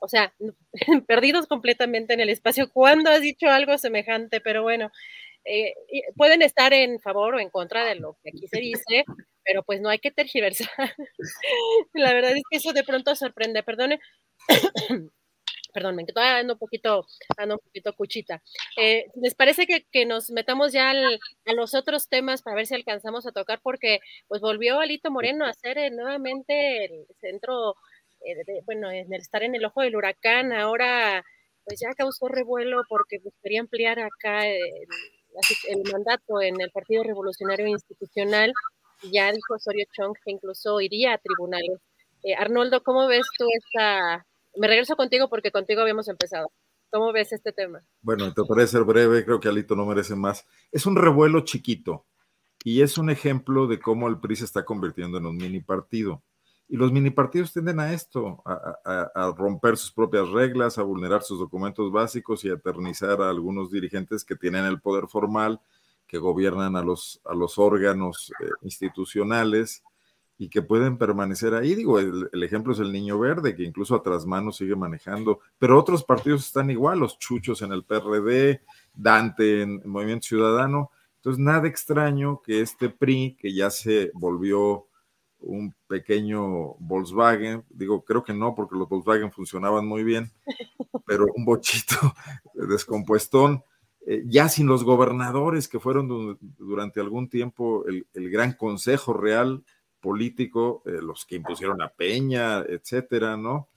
O sea, perdidos completamente en el espacio. ¿Cuándo has dicho algo semejante? Pero bueno, eh, pueden estar en favor o en contra de lo que aquí se dice, pero pues no hay que tergiversar. La verdad es que eso de pronto sorprende. Perdone perdón, me todavía ando un poquito, ando un poquito cuchita. Eh, ¿Les parece que, nos metamos ya a los otros temas para ver si alcanzamos a tocar? Porque pues volvió Alito Moreno a hacer eh, nuevamente el centro, eh, bueno, en el estar en el ojo del huracán, ahora pues ya causó revuelo porque pues, quería ampliar acá el, el mandato en el Partido Revolucionario Institucional. Ya dijo Osorio Chong que incluso iría a tribunales. Arnoldo, ¿cómo ves tú esta, me regreso contigo porque contigo habíamos empezado. ¿Cómo ves este tema? Bueno, te parece ser breve, creo que Alito no merece más. Es un revuelo chiquito y es un ejemplo de cómo el PRI se está convirtiendo en un mini partido. Y los mini partidos tienden a esto, a, romper sus propias reglas, a vulnerar sus documentos básicos y a eternizar a algunos dirigentes que tienen el poder formal, que gobiernan a los, a los órganos eh, institucionales y que pueden permanecer ahí. Digo, el, ejemplo es el Niño Verde, que incluso a trasmano sigue manejando, pero otros partidos están igual, los chuchos en el PRD, Dante en Movimiento Ciudadano. Entonces, nada extraño que este PRI, que ya se volvió un pequeño Volkswagen, digo, creo que no, porque los Volkswagen funcionaban muy bien, pero un bochito descompuestón, eh, ya sin los gobernadores que fueron durante algún tiempo el, el gran consejo real político, eh, los que impusieron a Peña, etcétera, ¿no?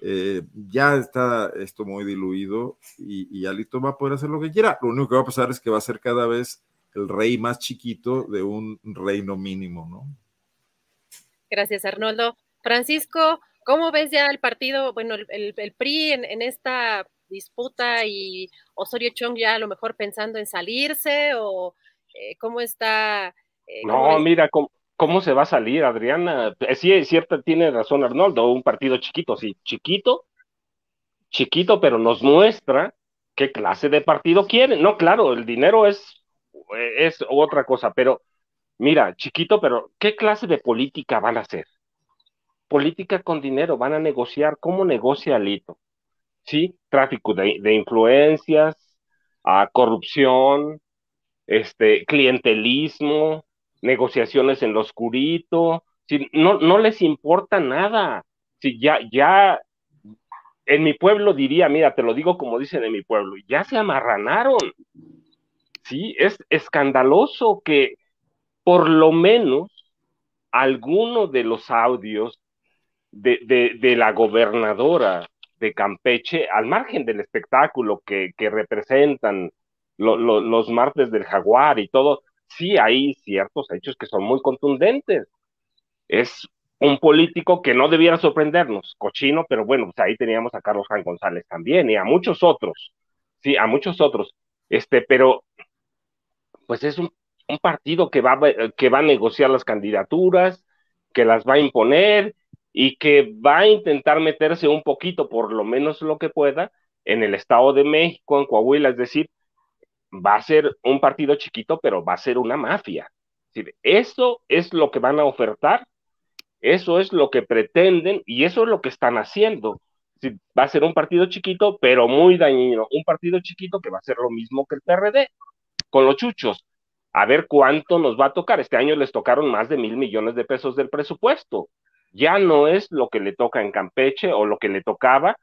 Eh, ya está esto muy diluido y, Alito va a poder hacer lo que quiera. Lo único que va a pasar es que va a ser cada vez el rey más chiquito de un reino mínimo, ¿no? Gracias, Arnoldo. Francisco, ¿cómo ves ya el partido, bueno, el, PRI en, esta disputa y Osorio Chong ya a lo mejor pensando en salirse o eh, cómo está? no, mira, como, ¿Cómo se va a salir, Adriana? Eh, sí, es cierto, tiene razón Arnoldo, un partido chiquito, sí, chiquito, chiquito, pero nos muestra qué clase de partido quiere. No, claro, el dinero es, es otra cosa, pero mira, chiquito, pero ¿qué clase de política van a hacer? Política con dinero, van a negociar, ¿cómo negocia Alito? ¿Sí? Tráfico de, de influencias, a corrupción, este, clientelismo, negociaciones en lo oscurito, si no, no les importa nada, si ya, ya, en mi pueblo diría, mira, te lo digo como dicen en mi pueblo, ya se amarranaron. Sí, es escandaloso que por lo menos alguno de los audios de, de, la gobernadora de Campeche, al margen del espectáculo que, que representan los martes del jaguar y todo, sí hay ciertos hechos que son muy contundentes. Es un político que no debiera sorprendernos, cochino, pero bueno, pues ahí teníamos a Carlos Juan González también y a muchos otros, sí, a muchos otros, este, pero pues es un, partido que va, que va a negociar las candidaturas, que las va a imponer y que va a intentar meterse un poquito, por lo menos lo que pueda, en el Estado de México, en Coahuila, es decir, va a ser un partido chiquito, pero va a ser una mafia. eso es lo que van a ofertar eso es lo que pretenden y eso es lo que están haciendo. va a ser un partido chiquito, pero muy dañino. Un partido chiquito que va a ser lo mismo que el PRD, con los chuchos. A ver cuánto nos va a tocar. Este año les tocaron más de mil millones de pesos del presupuesto. Ya no es lo que le toca en Campeche o lo que le tocaba,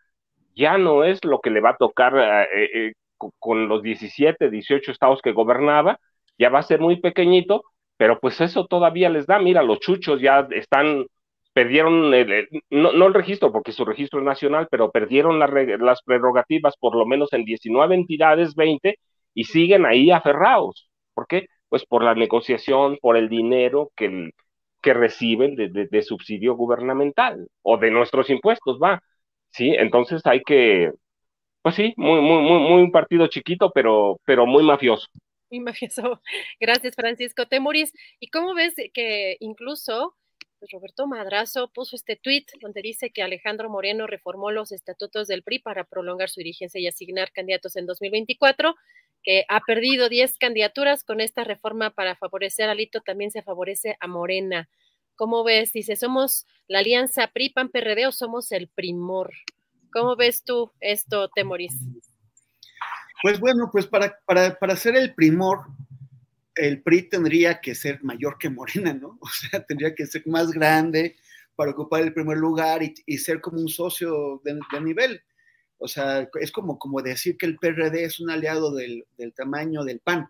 ya no es lo que le va a tocar eh, eh, con los 17, 18 estados que gobernaba, ya va a ser muy pequeñito, pero pues eso todavía les da, mira, los chuchos ya están, perdieron, no, el registro, porque su registro es nacional, pero perdieron las prerrogativas por lo menos en 19 entidades, 20, y siguen ahí aferrados. ¿Por qué? Pues por la negociación, por el dinero que, que reciben de, de, subsidio gubernamental o de nuestros impuestos, va. Sí, entonces hay que, pues sí, muy, muy, muy, muy un partido chiquito, pero, pero muy mafioso. Gracias, Francisco Temuris. ¿Y cómo ves que incluso pues, Roberto Madrazo puso este tuit donde dice que Alejandro Moreno reformó los estatutos del PRI para prolongar su dirigencia y asignar candidatos en 2024, que ha perdido 10 candidaturas con esta reforma para favorecer a Lito, también se favorece a Morena. ¿Cómo ves? Dice, ¿somos la alianza PRI-PAN-PRD o somos el primor? ¿Cómo ves tú esto, Temoris? Pues bueno, pues para, para, para ser el primor, el PRI tendría que ser mayor que Morena, ¿no? O sea, tendría que ser más grande para ocupar el primer lugar y, ser como un socio de, nivel. O sea, es como, como decir que el PRD es un aliado del, del tamaño del PAN.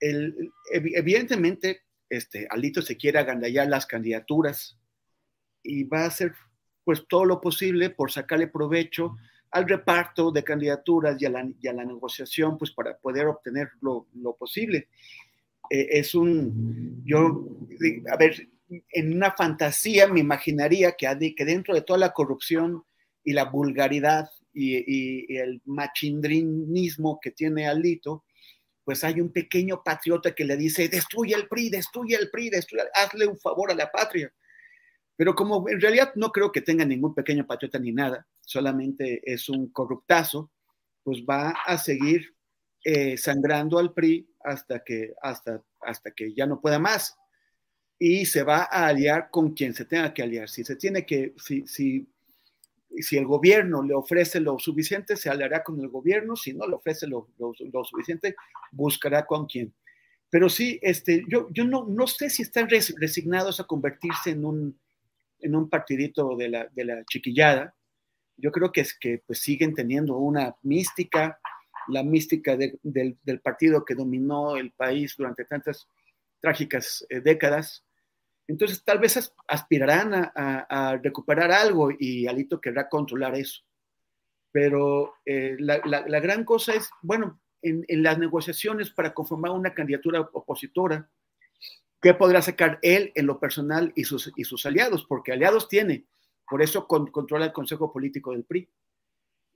El, evidentemente, este, Alito se quiere agandallar las candidaturas y va a hacer pues todo lo posible por sacarle provecho al reparto de candidaturas y a la, negociación, pues para poder obtener lo, posible. Eh, es un, yo, a ver, en una fantasía me imaginaría que, que dentro de toda la corrupción y la vulgaridad y, el machindrinismo que tiene Alito, pues hay un pequeño patriota que le dice, destruye el PRI, destruye el PRI, destruye, hazle un favor a la patria. Pero como en realidad no creo que tenga ningún pequeño patriota ni nada, solamente es un corruptazo, pues va a seguir eh, sangrando al PRI hasta que, hasta, hasta que ya no pueda más. Y se va a aliar con quien se tenga que aliar. Si se tiene que, si, si, si el gobierno le ofrece lo suficiente, se aliará con el gobierno. Si no le ofrece lo, lo, suficiente, buscará con quién. Pero sí, este, yo, yo no, no sé si están resignados a convertirse en un, en un partidito de la, chiquillada. Yo creo que es que pues, siguen teniendo una mística, la mística del, partido que dominó el país durante tantas trágicas eh, décadas. Entonces, tal vez aspirarán a, recuperar algo y Alito querrá controlar eso. Pero eh, la, gran cosa es, bueno, en, en, las negociaciones para conformar una candidatura opositora, ¿Qué podrá sacar él en lo personal y sus, y sus aliados? Porque aliados tiene, por eso controla el Consejo Político del PRI.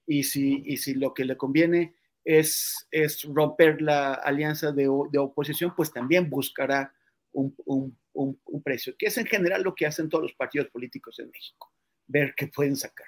Y si, y si lo que le conviene es, es romper la alianza de, de oposición, pues también buscará un, un, un, precio, que es en general lo que hacen todos los partidos políticos en México, ver qué pueden sacar.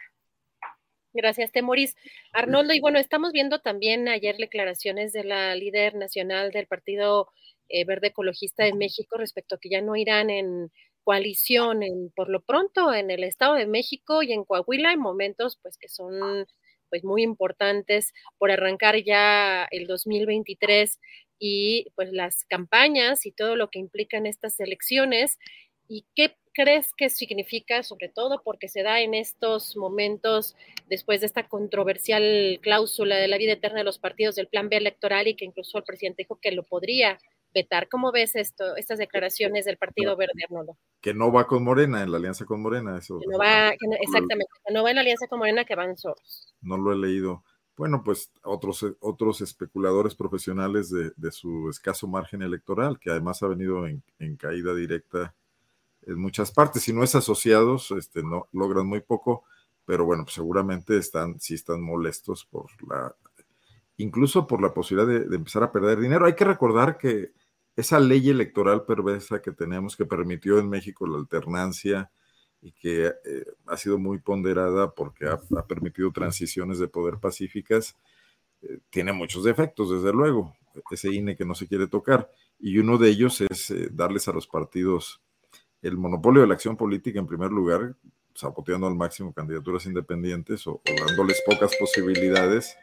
Gracias, Temoris. Arnoldo, y bueno, estamos viendo también ayer declaraciones de la líder nacional del Partido eh, Verde Ecologista de México respecto a que ya no irán en coalición en, por lo pronto en el Estado de México y en Coahuila en momentos pues que son pues muy importantes por arrancar ya el 2023 y pues las campañas y todo lo que implican estas elecciones. Y qué crees que significa, sobre todo porque se da en estos momentos después de esta controversial cláusula de la vida eterna de los partidos del plan B electoral y que incluso el presidente dijo que lo podría vetar? ¿Cómo ves esto, estas declaraciones del Partido Verde, Arnoldo? Que no va con Morena, en la alianza con Morena. Eso, que no va, exactamente, que no va en la alianza con Morena, que van solos. No lo he leído. Bueno, pues otros, otros especuladores profesionales de, su escaso margen electoral, que además ha venido en, caída directa en muchas partes. Si no es asociados, este, no logran muy poco, pero bueno, pues seguramente están, sí están molestos por la, incluso por la posibilidad de empezar a perder dinero. Hay que recordar que esa ley electoral perversa que tenemos que permitió en México la alternancia y que eh, ha sido muy ponderada porque ha, permitido transiciones de poder pacíficas, eh, tiene muchos defectos, desde luego, ese INE que no se quiere tocar. Y uno de ellos es eh, darles a los partidos el monopolio de la acción política en primer lugar, saboteando al máximo candidaturas independientes o, dándoles pocas posibilidades.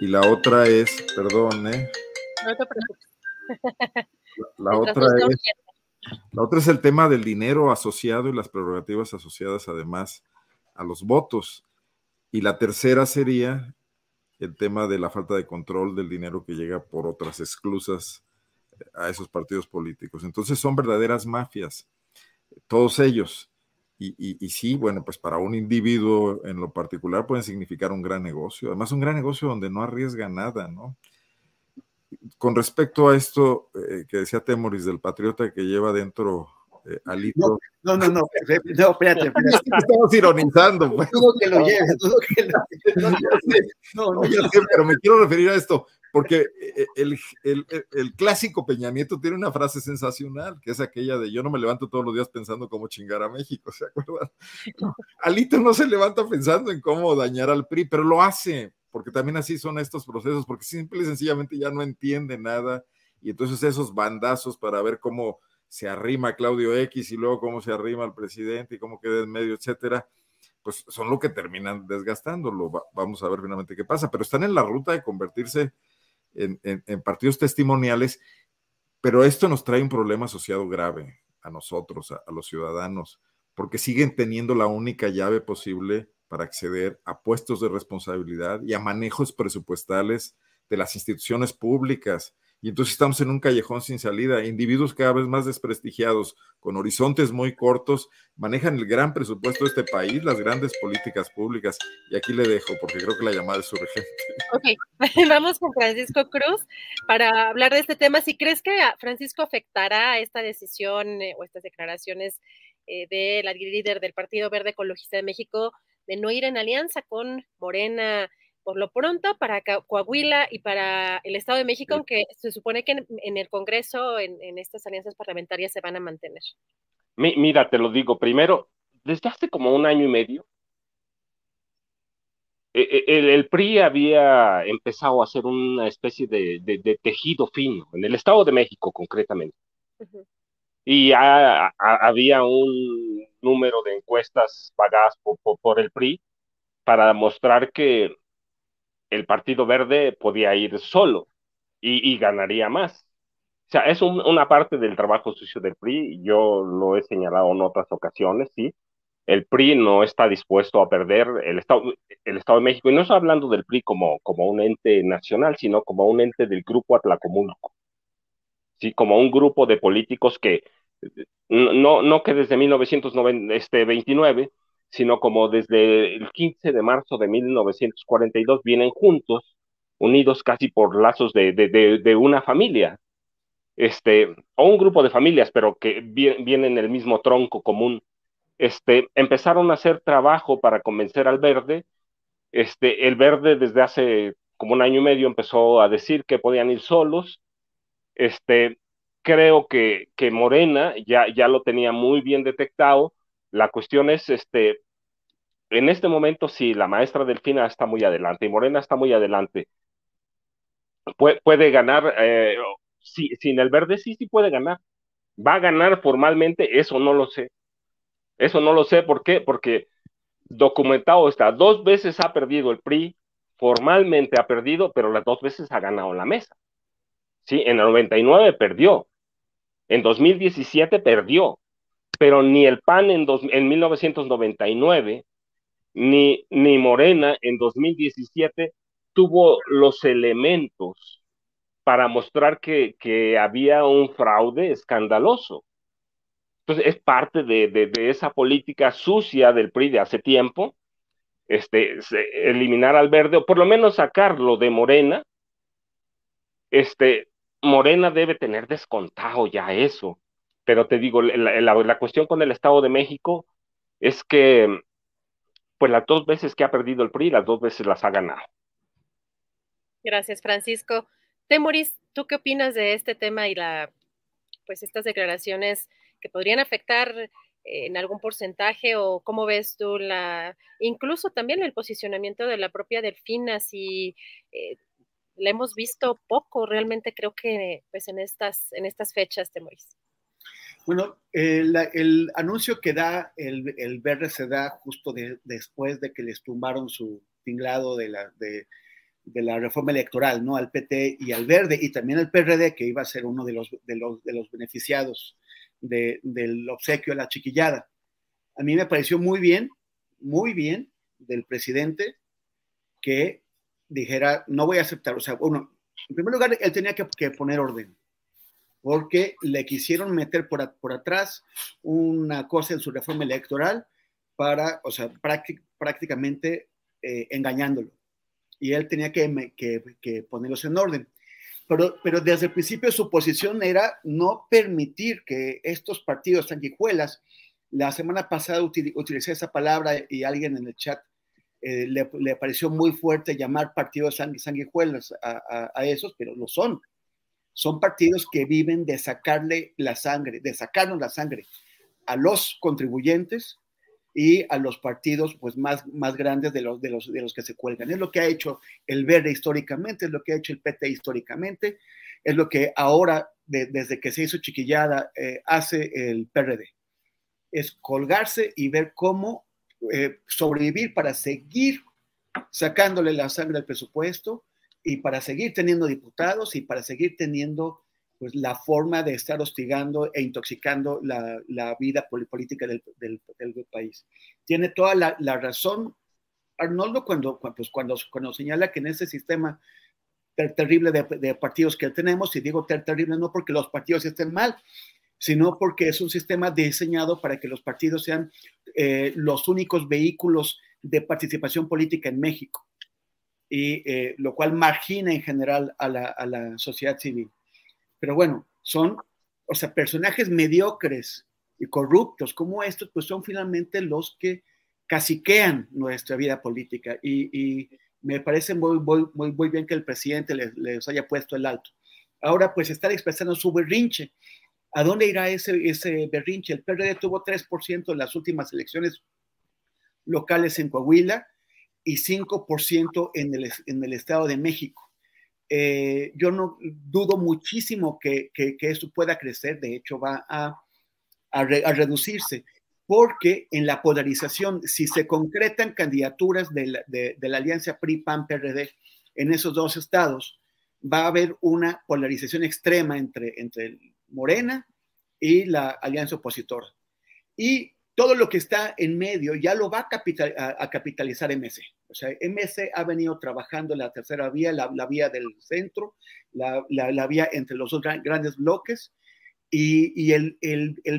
Y la otra es, perdón, no te preocupes. La, otra es, la otra es el tema del dinero asociado y las prerrogativas asociadas además a los votos. Y la tercera sería el tema de la falta de control del dinero que llega por otras exclusas eh, a esos partidos políticos. Entonces son verdaderas mafias, todos ellos. Y, y, sí, bueno, pues para un individuo en lo particular pueden significar un gran negocio. Además, un gran negocio donde no arriesga nada, ¿no? Con respecto a esto eh, que decía Temoris del patriota que lleva dentro eh, Alito. No, no, no, no, no espérate, espérate. Estamos ironizando. Pues. que lo lleve, que lo No, no, yo sé, pero me quiero referir a esto, porque eh, el, el, el, clásico Peña Nieto tiene una frase sensacional, que es aquella de yo no me levanto todos los días pensando cómo chingar a México, ¿se acuerdan? Alito no se levanta pensando en cómo dañar al PRI, pero lo hace porque también así son estos procesos, porque simple y sencillamente ya no entiende nada, y entonces esos bandazos para ver cómo se arrima Claudio X y luego cómo se arrima al presidente y cómo queda en medio, etcétera, pues son lo que terminan desgastándolo. vamos a ver finalmente qué pasa, pero están en la ruta de convertirse en, partidos testimoniales, pero esto nos trae un problema asociado grave a nosotros, a los ciudadanos, porque siguen teniendo la única llave posible para acceder a puestos de responsabilidad y a manejos presupuestales de las instituciones públicas. Y entonces estamos en un callejón sin salida. Individuos cada vez más desprestigiados, con horizontes muy cortos, manejan el gran presupuesto de este país, las grandes políticas públicas. Y aquí le dejo, porque creo que la llamada es urgente. Ok, vamos con Francisco Cruz para hablar de este tema. Si crees que Francisco afectará esta decisión eh, o estas declaraciones eh, de la líder del Partido Verde Ecologista de México, de no ir en alianza con Morena por lo pronto para Coahuila y para el Estado de México, aunque se supone que en, el Congreso, en, estas alianzas parlamentarias, se van a mantener. mira, te lo digo, primero, desde hace como un año y medio, e, e, el, PRI había empezado a hacer una especie de, tejido fino, en el Estado de México concretamente. Y había un número de encuestas pagadas por, el PRI para mostrar que el Partido Verde podía ir solo y, ganaría más. O sea, es una parte del trabajo sucio del PRI, yo lo he señalado en otras ocasiones, sí. El PRI no está dispuesto a perder el Estado, el Estado de México, y no estoy hablando del PRI como, como un ente nacional, sino como un ente del grupo Atlacomulco. Sí, como un grupo de políticos que no, no que desde 1929, este, sino como desde el 15 de marzo de 1942 vienen juntos, unidos casi por lazos de, de, una familia, este, o un grupo de familias, pero que vienen en el mismo tronco común. Este, empezaron a hacer trabajo para convencer al verde. Este, el verde desde hace como un año y medio empezó a decir que podían ir solos. Este, creo que, que Morena ya, ya lo tenía muy bien detectado. La cuestión es, este, en este momento, si la maestra Delfina está muy adelante y Morena está muy adelante, puede, ganar, eh, sin el verde sí, sí puede ganar. ¿Va a ganar formalmente? Eso no lo sé. Eso no lo sé. ¿Por qué? Porque documentado está, dos veces ha perdido el PRI, formalmente ha perdido, pero las dos veces ha ganado la mesa. Sí, en el 99 perdió, en 2017 perdió, pero ni el PAN en, en 1999, ni, ni Morena en 2017 tuvo los elementos para mostrar que, que había un fraude escandaloso. Entonces, es parte de, de, esa política sucia del PRI de hace tiempo, este, eliminar al verde, o por lo menos sacarlo de Morena. Este, Morena debe tener descontado ya eso. Pero te digo, la, cuestión con el Estado de México es que, pues las dos veces que ha perdido el PRI, las dos veces las ha ganado. Gracias, Francisco. Temoris, ¿tú qué opinas de este tema y la, pues estas declaraciones que podrían afectar eh, en algún porcentaje o cómo ves tú la, incluso también el posicionamiento de la propia Delfina, si eh, la hemos visto poco realmente creo que pues en estas, en estas fechas, Temoris. Bueno, el, anuncio que da el, el se da justo después de que les tumbaron su tinglado de la, de, de la reforma electoral, ¿no? Al PT y al Verde, y también al PRD, que iba a ser uno de los, de los, de los beneficiados del obsequio a la chiquillada. A mí me pareció muy bien, muy bien del presidente que dijera, no voy a aceptar, o sea, uno, en primer lugar, él tenía que, poner orden, porque le quisieron meter por, por, atrás una cosa en su reforma electoral para, o sea, prácticamente eh, engañándolo y él tenía que, que, ponerlos en orden. Pero, pero, desde el principio su posición era no permitir que estos partidos sanguijuelas, la semana pasada utilicé esa palabra y alguien en el chat eh, le, pareció muy fuerte llamar partidos sanguijuelas a, esos, pero lo son. Son partidos que viven de sacarle la sangre, de sacarnos la sangre a los contribuyentes y a los partidos pues, más, más grandes de los, de, los, de los que se cuelgan. Es lo que ha hecho el Verde históricamente, es lo que ha hecho el PT históricamente, es lo que ahora, desde que se hizo chiquillada, eh, hace el PRD. Es colgarse y ver cómo eh, sobrevivir para seguir sacándole la sangre al presupuesto y para seguir teniendo diputados y para seguir teniendo pues, la forma de estar hostigando e intoxicando la, la vida política del, del, país. Tiene toda la, razón Arnoldo cuando, pues, cuando, cuando señala que en ese sistema terrible de, partidos que tenemos, y digo terrible no porque los partidos estén mal, sino porque es un sistema diseñado para que los partidos sean eh, los únicos vehículos de participación política en México, y eh, lo cual margina en general a la, a la sociedad civil. Pero bueno, son, o sea, personajes mediocres y corruptos como estos, pues son finalmente los que caciquean nuestra vida política. Y, me parece muy, muy, muy, bien que el presidente les, haya puesto el alto. Ahora, pues están expresando su berrinche. ¿A dónde irá ese, ese berrinche? El PRD tuvo 3% en las últimas elecciones locales en Coahuila y 5% en el, en el Estado de México. Eh, yo no dudo muchísimo que, que, esto pueda crecer, de hecho va a, a, reducirse, porque en la polarización, si se concretan candidaturas de la, de, la alianza PRI-PAN-PRD en esos dos estados, va a haber una polarización extrema entre, entre Morena y la alianza opositora. Y todo lo que está en medio ya lo va a, capital, a, capitalizar MC. O sea, MC ha venido trabajando la tercera vía, la, vía del centro, la, vía entre los dos grandes bloques, y, el,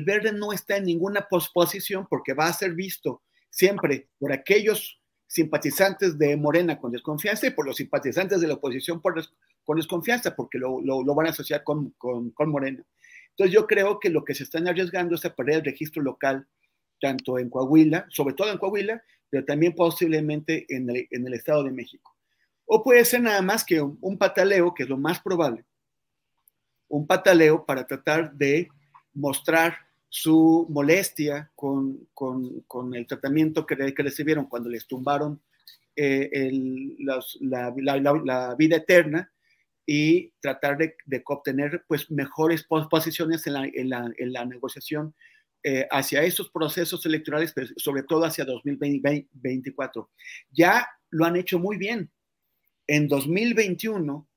verde no está en ninguna posición porque va a ser visto siempre por aquellos simpatizantes de Morena con desconfianza y por los simpatizantes de la oposición con desconfianza, porque lo, van a asociar con Morena. Entonces yo creo que lo que se están arriesgando es a perder el registro local tanto en Coahuila, sobre todo en Coahuila, pero también posiblemente en el, Estado de México. O puede ser nada más que un, pataleo, que es lo más probable, un pataleo para tratar de mostrar su molestia con, el tratamiento que, recibieron cuando les tumbaron eh, la, vida eterna y tratar de, obtener pues, mejores posiciones en la negociación eh, hacia esos procesos electorales, sobre todo hacia 2024. Ya lo han hecho muy bien. En 2021,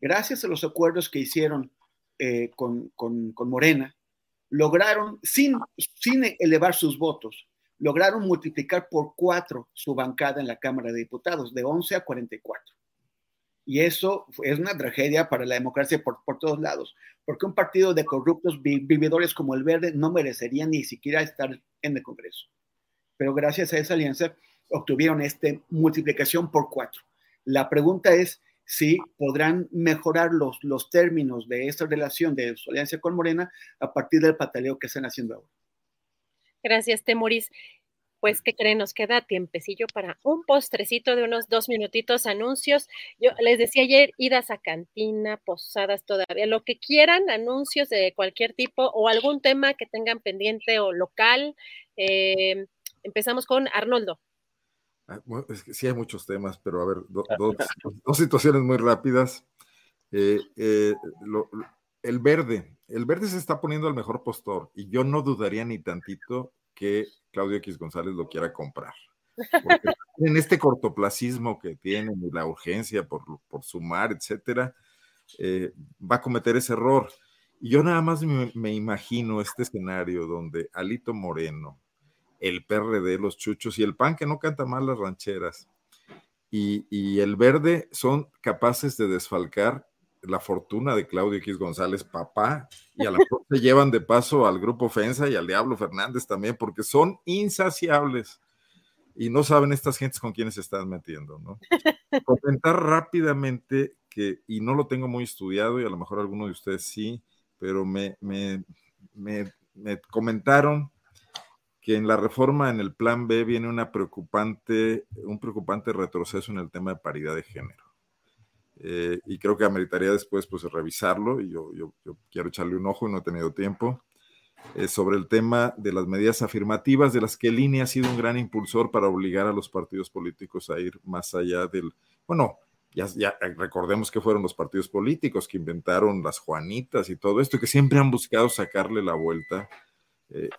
gracias a los acuerdos que hicieron eh, con, con, Morena, lograron, sin, sin elevar sus votos, lograron multiplicar por cuatro su bancada en la Cámara de Diputados, de 11 a 44. Y eso es una tragedia para la democracia por, todos lados, porque un partido de corruptos vividores como el Verde no merecería ni siquiera estar en el Congreso. Pero gracias a esa alianza obtuvieron esta multiplicación por cuatro. La pregunta es si podrán mejorar los, los términos de esta relación de su alianza con Morena a partir del pataleo que están haciendo ahora. Gracias, Temoris. Pues, ¿qué creen? Nos queda tiempecillo para un postrecito de unos dos minutitos anuncios. Yo les decía ayer, idas a cantina, posadas todavía, lo que quieran, anuncios de cualquier tipo o algún tema que tengan pendiente o local. Eh, empezamos con Arnoldo. Ah, es que sí hay muchos temas, pero a ver, dos, situaciones muy rápidas. Eh, eh, el verde, el verde se está poniendo al mejor postor y yo no dudaría ni tantito que Claudio X González lo quiera comprar. en este cortoplacismo que tiene y la urgencia por, sumar, etcétera, eh, va a cometer ese error. Y yo nada más me, imagino este escenario donde Alito Moreno, el PRD, los chuchos y el PAN que no canta mal las rancheras y, y el verde son capaces de desfalcar la fortuna de Claudio X González, papá, y a la mejor se llevan de paso al grupo Ofensa y al Diablo Fernández también, porque son insaciables y no saben estas gentes con quienes se están metiendo, ¿no? Comentar rápidamente que, y no lo tengo muy estudiado, y a lo mejor alguno de ustedes sí, pero me, me, me, me comentaron que en la reforma en el plan B viene una preocupante, un preocupante retroceso en el tema de paridad de género. Eh, y creo que ameritaría después pues revisarlo y yo, yo, quiero echarle un ojo y no he tenido tiempo. Eh, sobre el tema de las medidas afirmativas, de las que Línea ha sido un gran impulsor para obligar a los partidos políticos a ir más allá del, bueno, ya, recordemos que fueron los partidos políticos que inventaron las Juanitas y todo esto, que siempre han buscado sacarle la vuelta. Eh,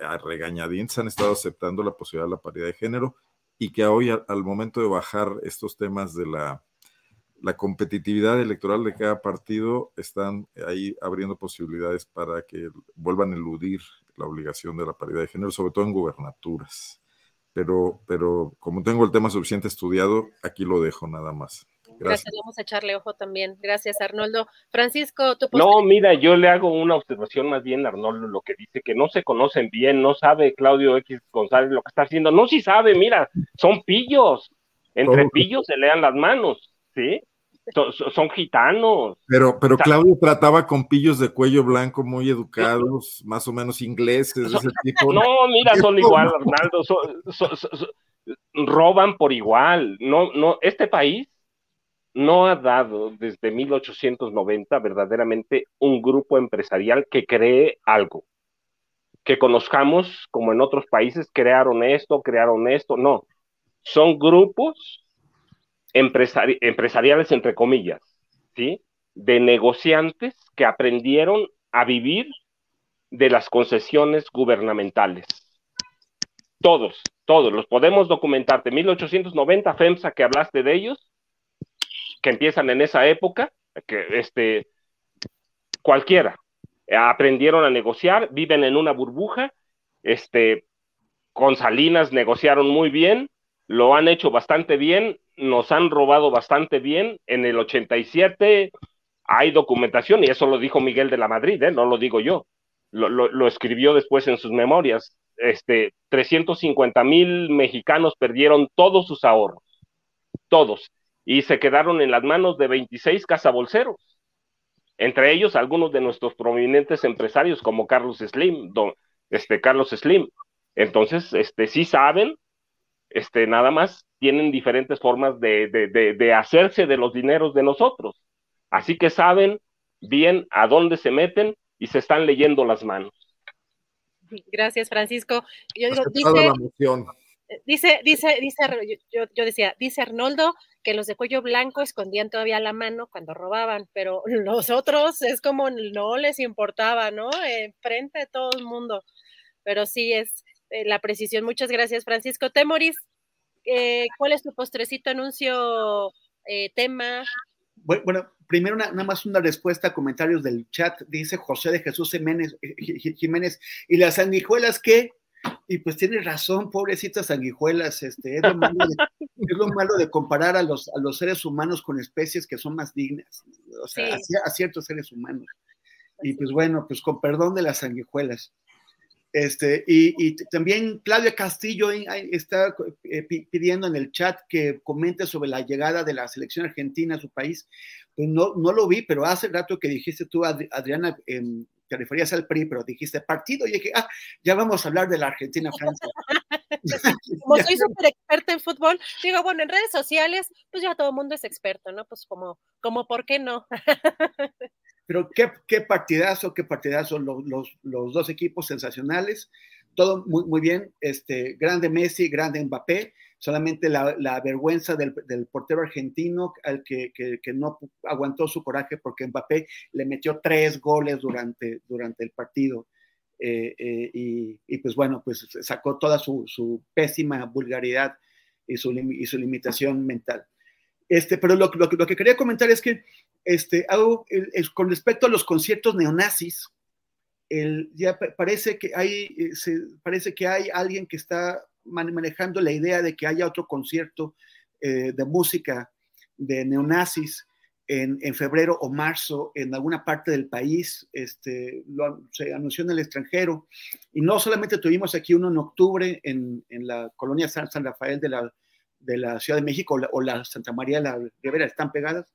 a, a, regañadientes han estado aceptando la posibilidad de la paridad de género y que hoy al momento de bajar estos temas de la la competitividad electoral de cada partido están ahí abriendo posibilidades para que vuelvan a eludir la obligación de la paridad de género, sobre todo en gubernaturas. Pero, pero como tengo el tema suficiente estudiado, aquí lo dejo nada más. Gracias. vamos a echarle ojo también. Gracias, Arnoldo. Francisco, tu No, mira, yo le hago una observación más bien, Arnoldo, lo que dice, que no se conocen bien, no sabe Claudio X González lo que está haciendo. No, si sabe, mira, son pillos. Entre pillos se lean las manos. ¿sí? Son, gitanos. Pero, pero Claudio trataba con pillos de cuello blanco muy educados, más o menos ingleses, ese tipo. No, mira, son igual, Arnaldo, roban por igual. No, no, este país no ha dado desde 1890 verdaderamente un grupo empresarial que cree algo. Que conozcamos, como en otros países, crearon esto, crearon esto. No, son grupos empresariales, entre comillas, ¿sí? De negociantes que aprendieron a vivir de las concesiones gubernamentales. Todos, todos, los podemos documentar. De 1890, FEMSA, que hablaste de ellos, que empiezan en esa época, que este, cualquiera, aprendieron a negociar, viven en una burbuja, este, con Salinas negociaron muy bien, lo han hecho bastante bien, nos han robado bastante bien. En el 87 hay documentación, y eso lo dijo Miguel de la Madrid, ¿eh? no lo digo yo. Lo, escribió después en sus memorias. Este, 350 mil mexicanos perdieron todos sus ahorros, todos, y se quedaron en las manos de 26 cazabolseros, entre ellos algunos de nuestros prominentes empresarios como Carlos Slim, don, este, Carlos Slim. Entonces, este, sí saben este, nada más tienen diferentes formas de, hacerse de los dineros de nosotros. Así que saben bien a dónde se meten y se están leyendo las manos. Gracias, Francisco. Yo digo, dice, dice, dice, yo, decía, dice Arnoldo que los de cuello blanco escondían todavía la mano cuando robaban, pero los otros es como no les importaba, ¿no? frente de todo el mundo. Pero sí es, la precisión. Muchas gracias, Francisco. Temoris, eh, ¿cuál es tu postrecito anuncio, eh, tema? Bueno, primero nada más una respuesta a comentarios del chat, dice José de Jesús Jiménez, Jiménez ¿y las sanguijuelas qué? Y pues tiene razón, pobrecitas sanguijuelas, este, es, lo malo de, comparar a los, a los seres humanos con especies que son más dignas, o sea, a, ciertos seres humanos. Y pues bueno, pues con perdón de las sanguijuelas. Este, y, también Claudia Castillo está eh, pidiendo en el chat que comente sobre la llegada de la selección argentina a su país. Pues no, no lo vi, pero hace rato que dijiste tú, Adriana, em, te referías al PRI, pero dijiste partido, y dije, ah, ya vamos a hablar de la Argentina-Francia. como soy súper experta en fútbol, digo, bueno, en redes sociales, pues ya todo el mundo es experto, ¿no? Pues como, como ¿por qué no? pero qué, qué partidazo, qué partidazo, los, los, dos equipos sensacionales, todo muy, bien, este, grande Messi, grande Mbappé, solamente la, vergüenza del, portero argentino al que, no aguantó su coraje porque Mbappé le metió tres goles durante, durante el partido. Eh, eh, y, pues bueno, pues sacó toda su, su pésima vulgaridad y su limitación mental. Este, pero lo, lo, lo, que quería comentar es que este, algo, con respecto a los conciertos neonazis, el, ya parece que hay, eh, se, parece que hay alguien que está manejando la idea de que haya otro concierto eh, de música de neonazis en, en, febrero o marzo en alguna parte del país. Este, lo, se anunció en el extranjero. Y no solamente tuvimos aquí uno en octubre en, en la colonia San, San Rafael de la, de la Ciudad de México o la, o la Santa María la Rivera, están pegadas,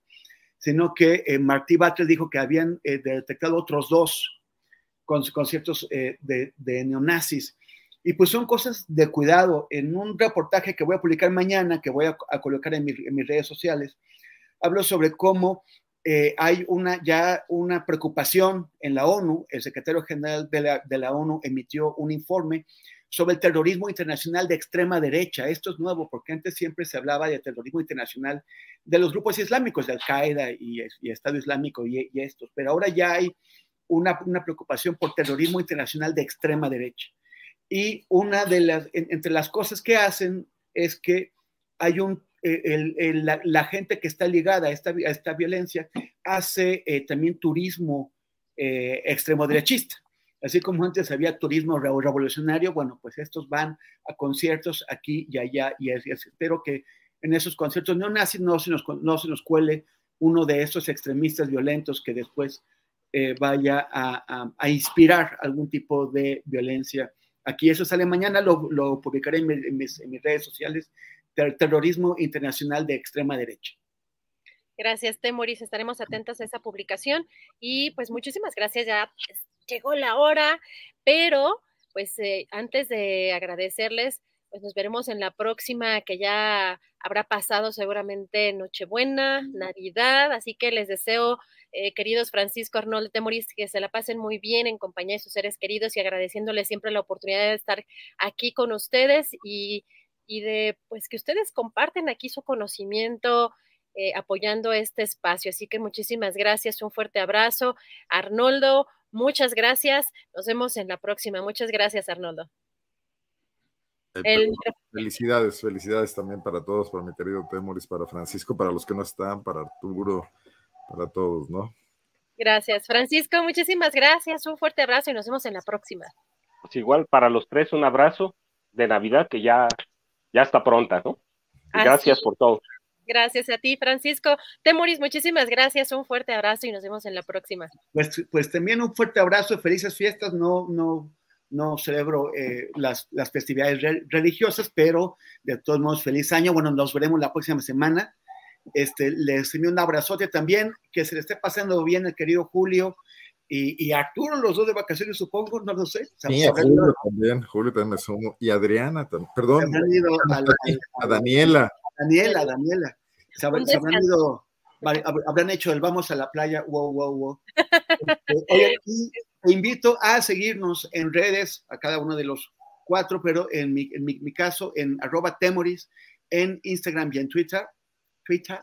sino que eh, Martí Batres dijo que habían eh, detectado otros dos conciertos eh, de, de, neonazis. Y pues son cosas de cuidado. En un reportaje que voy a publicar mañana, que voy a, a colocar en, mi, en, mis redes sociales, hablo sobre cómo eh, hay una, ya una preocupación en la ONU. El secretario general de la, de la ONU emitió un informe sobre el terrorismo internacional de extrema derecha. Esto es nuevo porque antes siempre se hablaba de terrorismo internacional de los grupos islámicos, de Al-Qaeda y, y, Estado Islámico y, y, estos, pero ahora ya hay una, una, preocupación por terrorismo internacional de extrema derecha. Y una de las, en, entre las cosas que hacen es que hay un, eh, el, el, la, la, gente que está ligada a esta, a esta violencia hace eh, también turismo eh, extremo derechista. Así como antes había turismo revolucionario, bueno, pues estos van a conciertos aquí y allá y, es, y espero que en esos conciertos neonazis no se nos, no se nos cuele uno de estos extremistas violentos que después eh, vaya a, inspirar algún tipo de violencia. Aquí eso sale mañana, lo, publicaré en, mi, mis, redes sociales, ter terrorismo internacional de extrema derecha. Gracias, Temoris. Estaremos atentos a esa publicación y pues muchísimas gracias. Ya llegó la hora, pero pues eh, antes de agradecerles, pues nos veremos en la próxima que ya habrá pasado seguramente Nochebuena, Navidad, así que les deseo, eh, queridos Francisco Arnoldo Temoris, que se la pasen muy bien en compañía de sus seres queridos y agradeciéndoles siempre la oportunidad de estar aquí con ustedes y, y de pues que ustedes comparten aquí su conocimiento, eh, apoyando este espacio. Así que muchísimas gracias, un fuerte abrazo. Arnoldo, muchas gracias. Nos vemos en la próxima. Muchas gracias, Arnoldo. El... Felicidades, felicidades también para todos, para mi querido Temoris, para Francisco, para los que no están, para Arturo, para todos, ¿no? Gracias, Francisco, muchísimas gracias, un fuerte abrazo y nos vemos en la próxima. Pues igual para los tres un abrazo de Navidad que ya, ya está pronta, ¿no? Gracias por todo. Gracias a ti, Francisco. Temoris, muchísimas gracias. Un fuerte abrazo y nos vemos en la próxima. Pues, pues también un fuerte abrazo, felices fiestas. No, no, no celebro eh, las, las, festividades re religiosas, pero de todos modos, feliz año. Bueno, nos veremos la próxima semana. Este, les envío un abrazote también, que se le esté pasando bien el querido Julio y, y Arturo, los dos de vacaciones, supongo, no lo sé. Sí, a Julio también, Julio también me sumo, y Adriana también, perdón, a, la, a, Daniela. Daniela, Daniela. Se, habrán, se habrán ido, habrán hecho el vamos a la playa, wow, wow, wow. Y te invito a seguirnos en redes, a cada uno de los cuatro, pero en mi, en mi, mi caso, en arroba temoris, en Instagram y en Twitter, Twitter,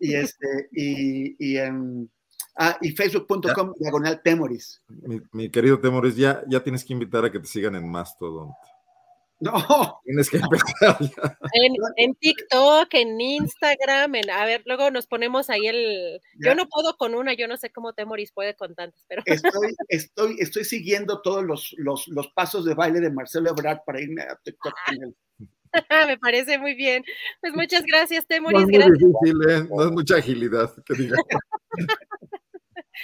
y, este, y, y en Ah, y facebook.com diagonal Temoris. Mi, mi, querido Temoris, ya, ya tienes que invitar a que te sigan en Mastodon. No. Tienes que empezar. En, en TikTok, en Instagram, en, a ver, luego nos ponemos ahí el... Ya. Yo no puedo con una, yo no sé cómo Temoris puede con tantas, pero... Estoy, estoy, estoy siguiendo todos los, los, los pasos de baile de Marcelo Ebrard para irme a TikTok con él. Me parece muy bien. Pues muchas gracias, No Temoris. es muy Gracias. difícil, ¿eh? No es mucha agilidad, que diga.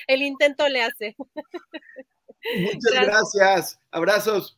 El intento le hace. Muchas gracias. Abrazos.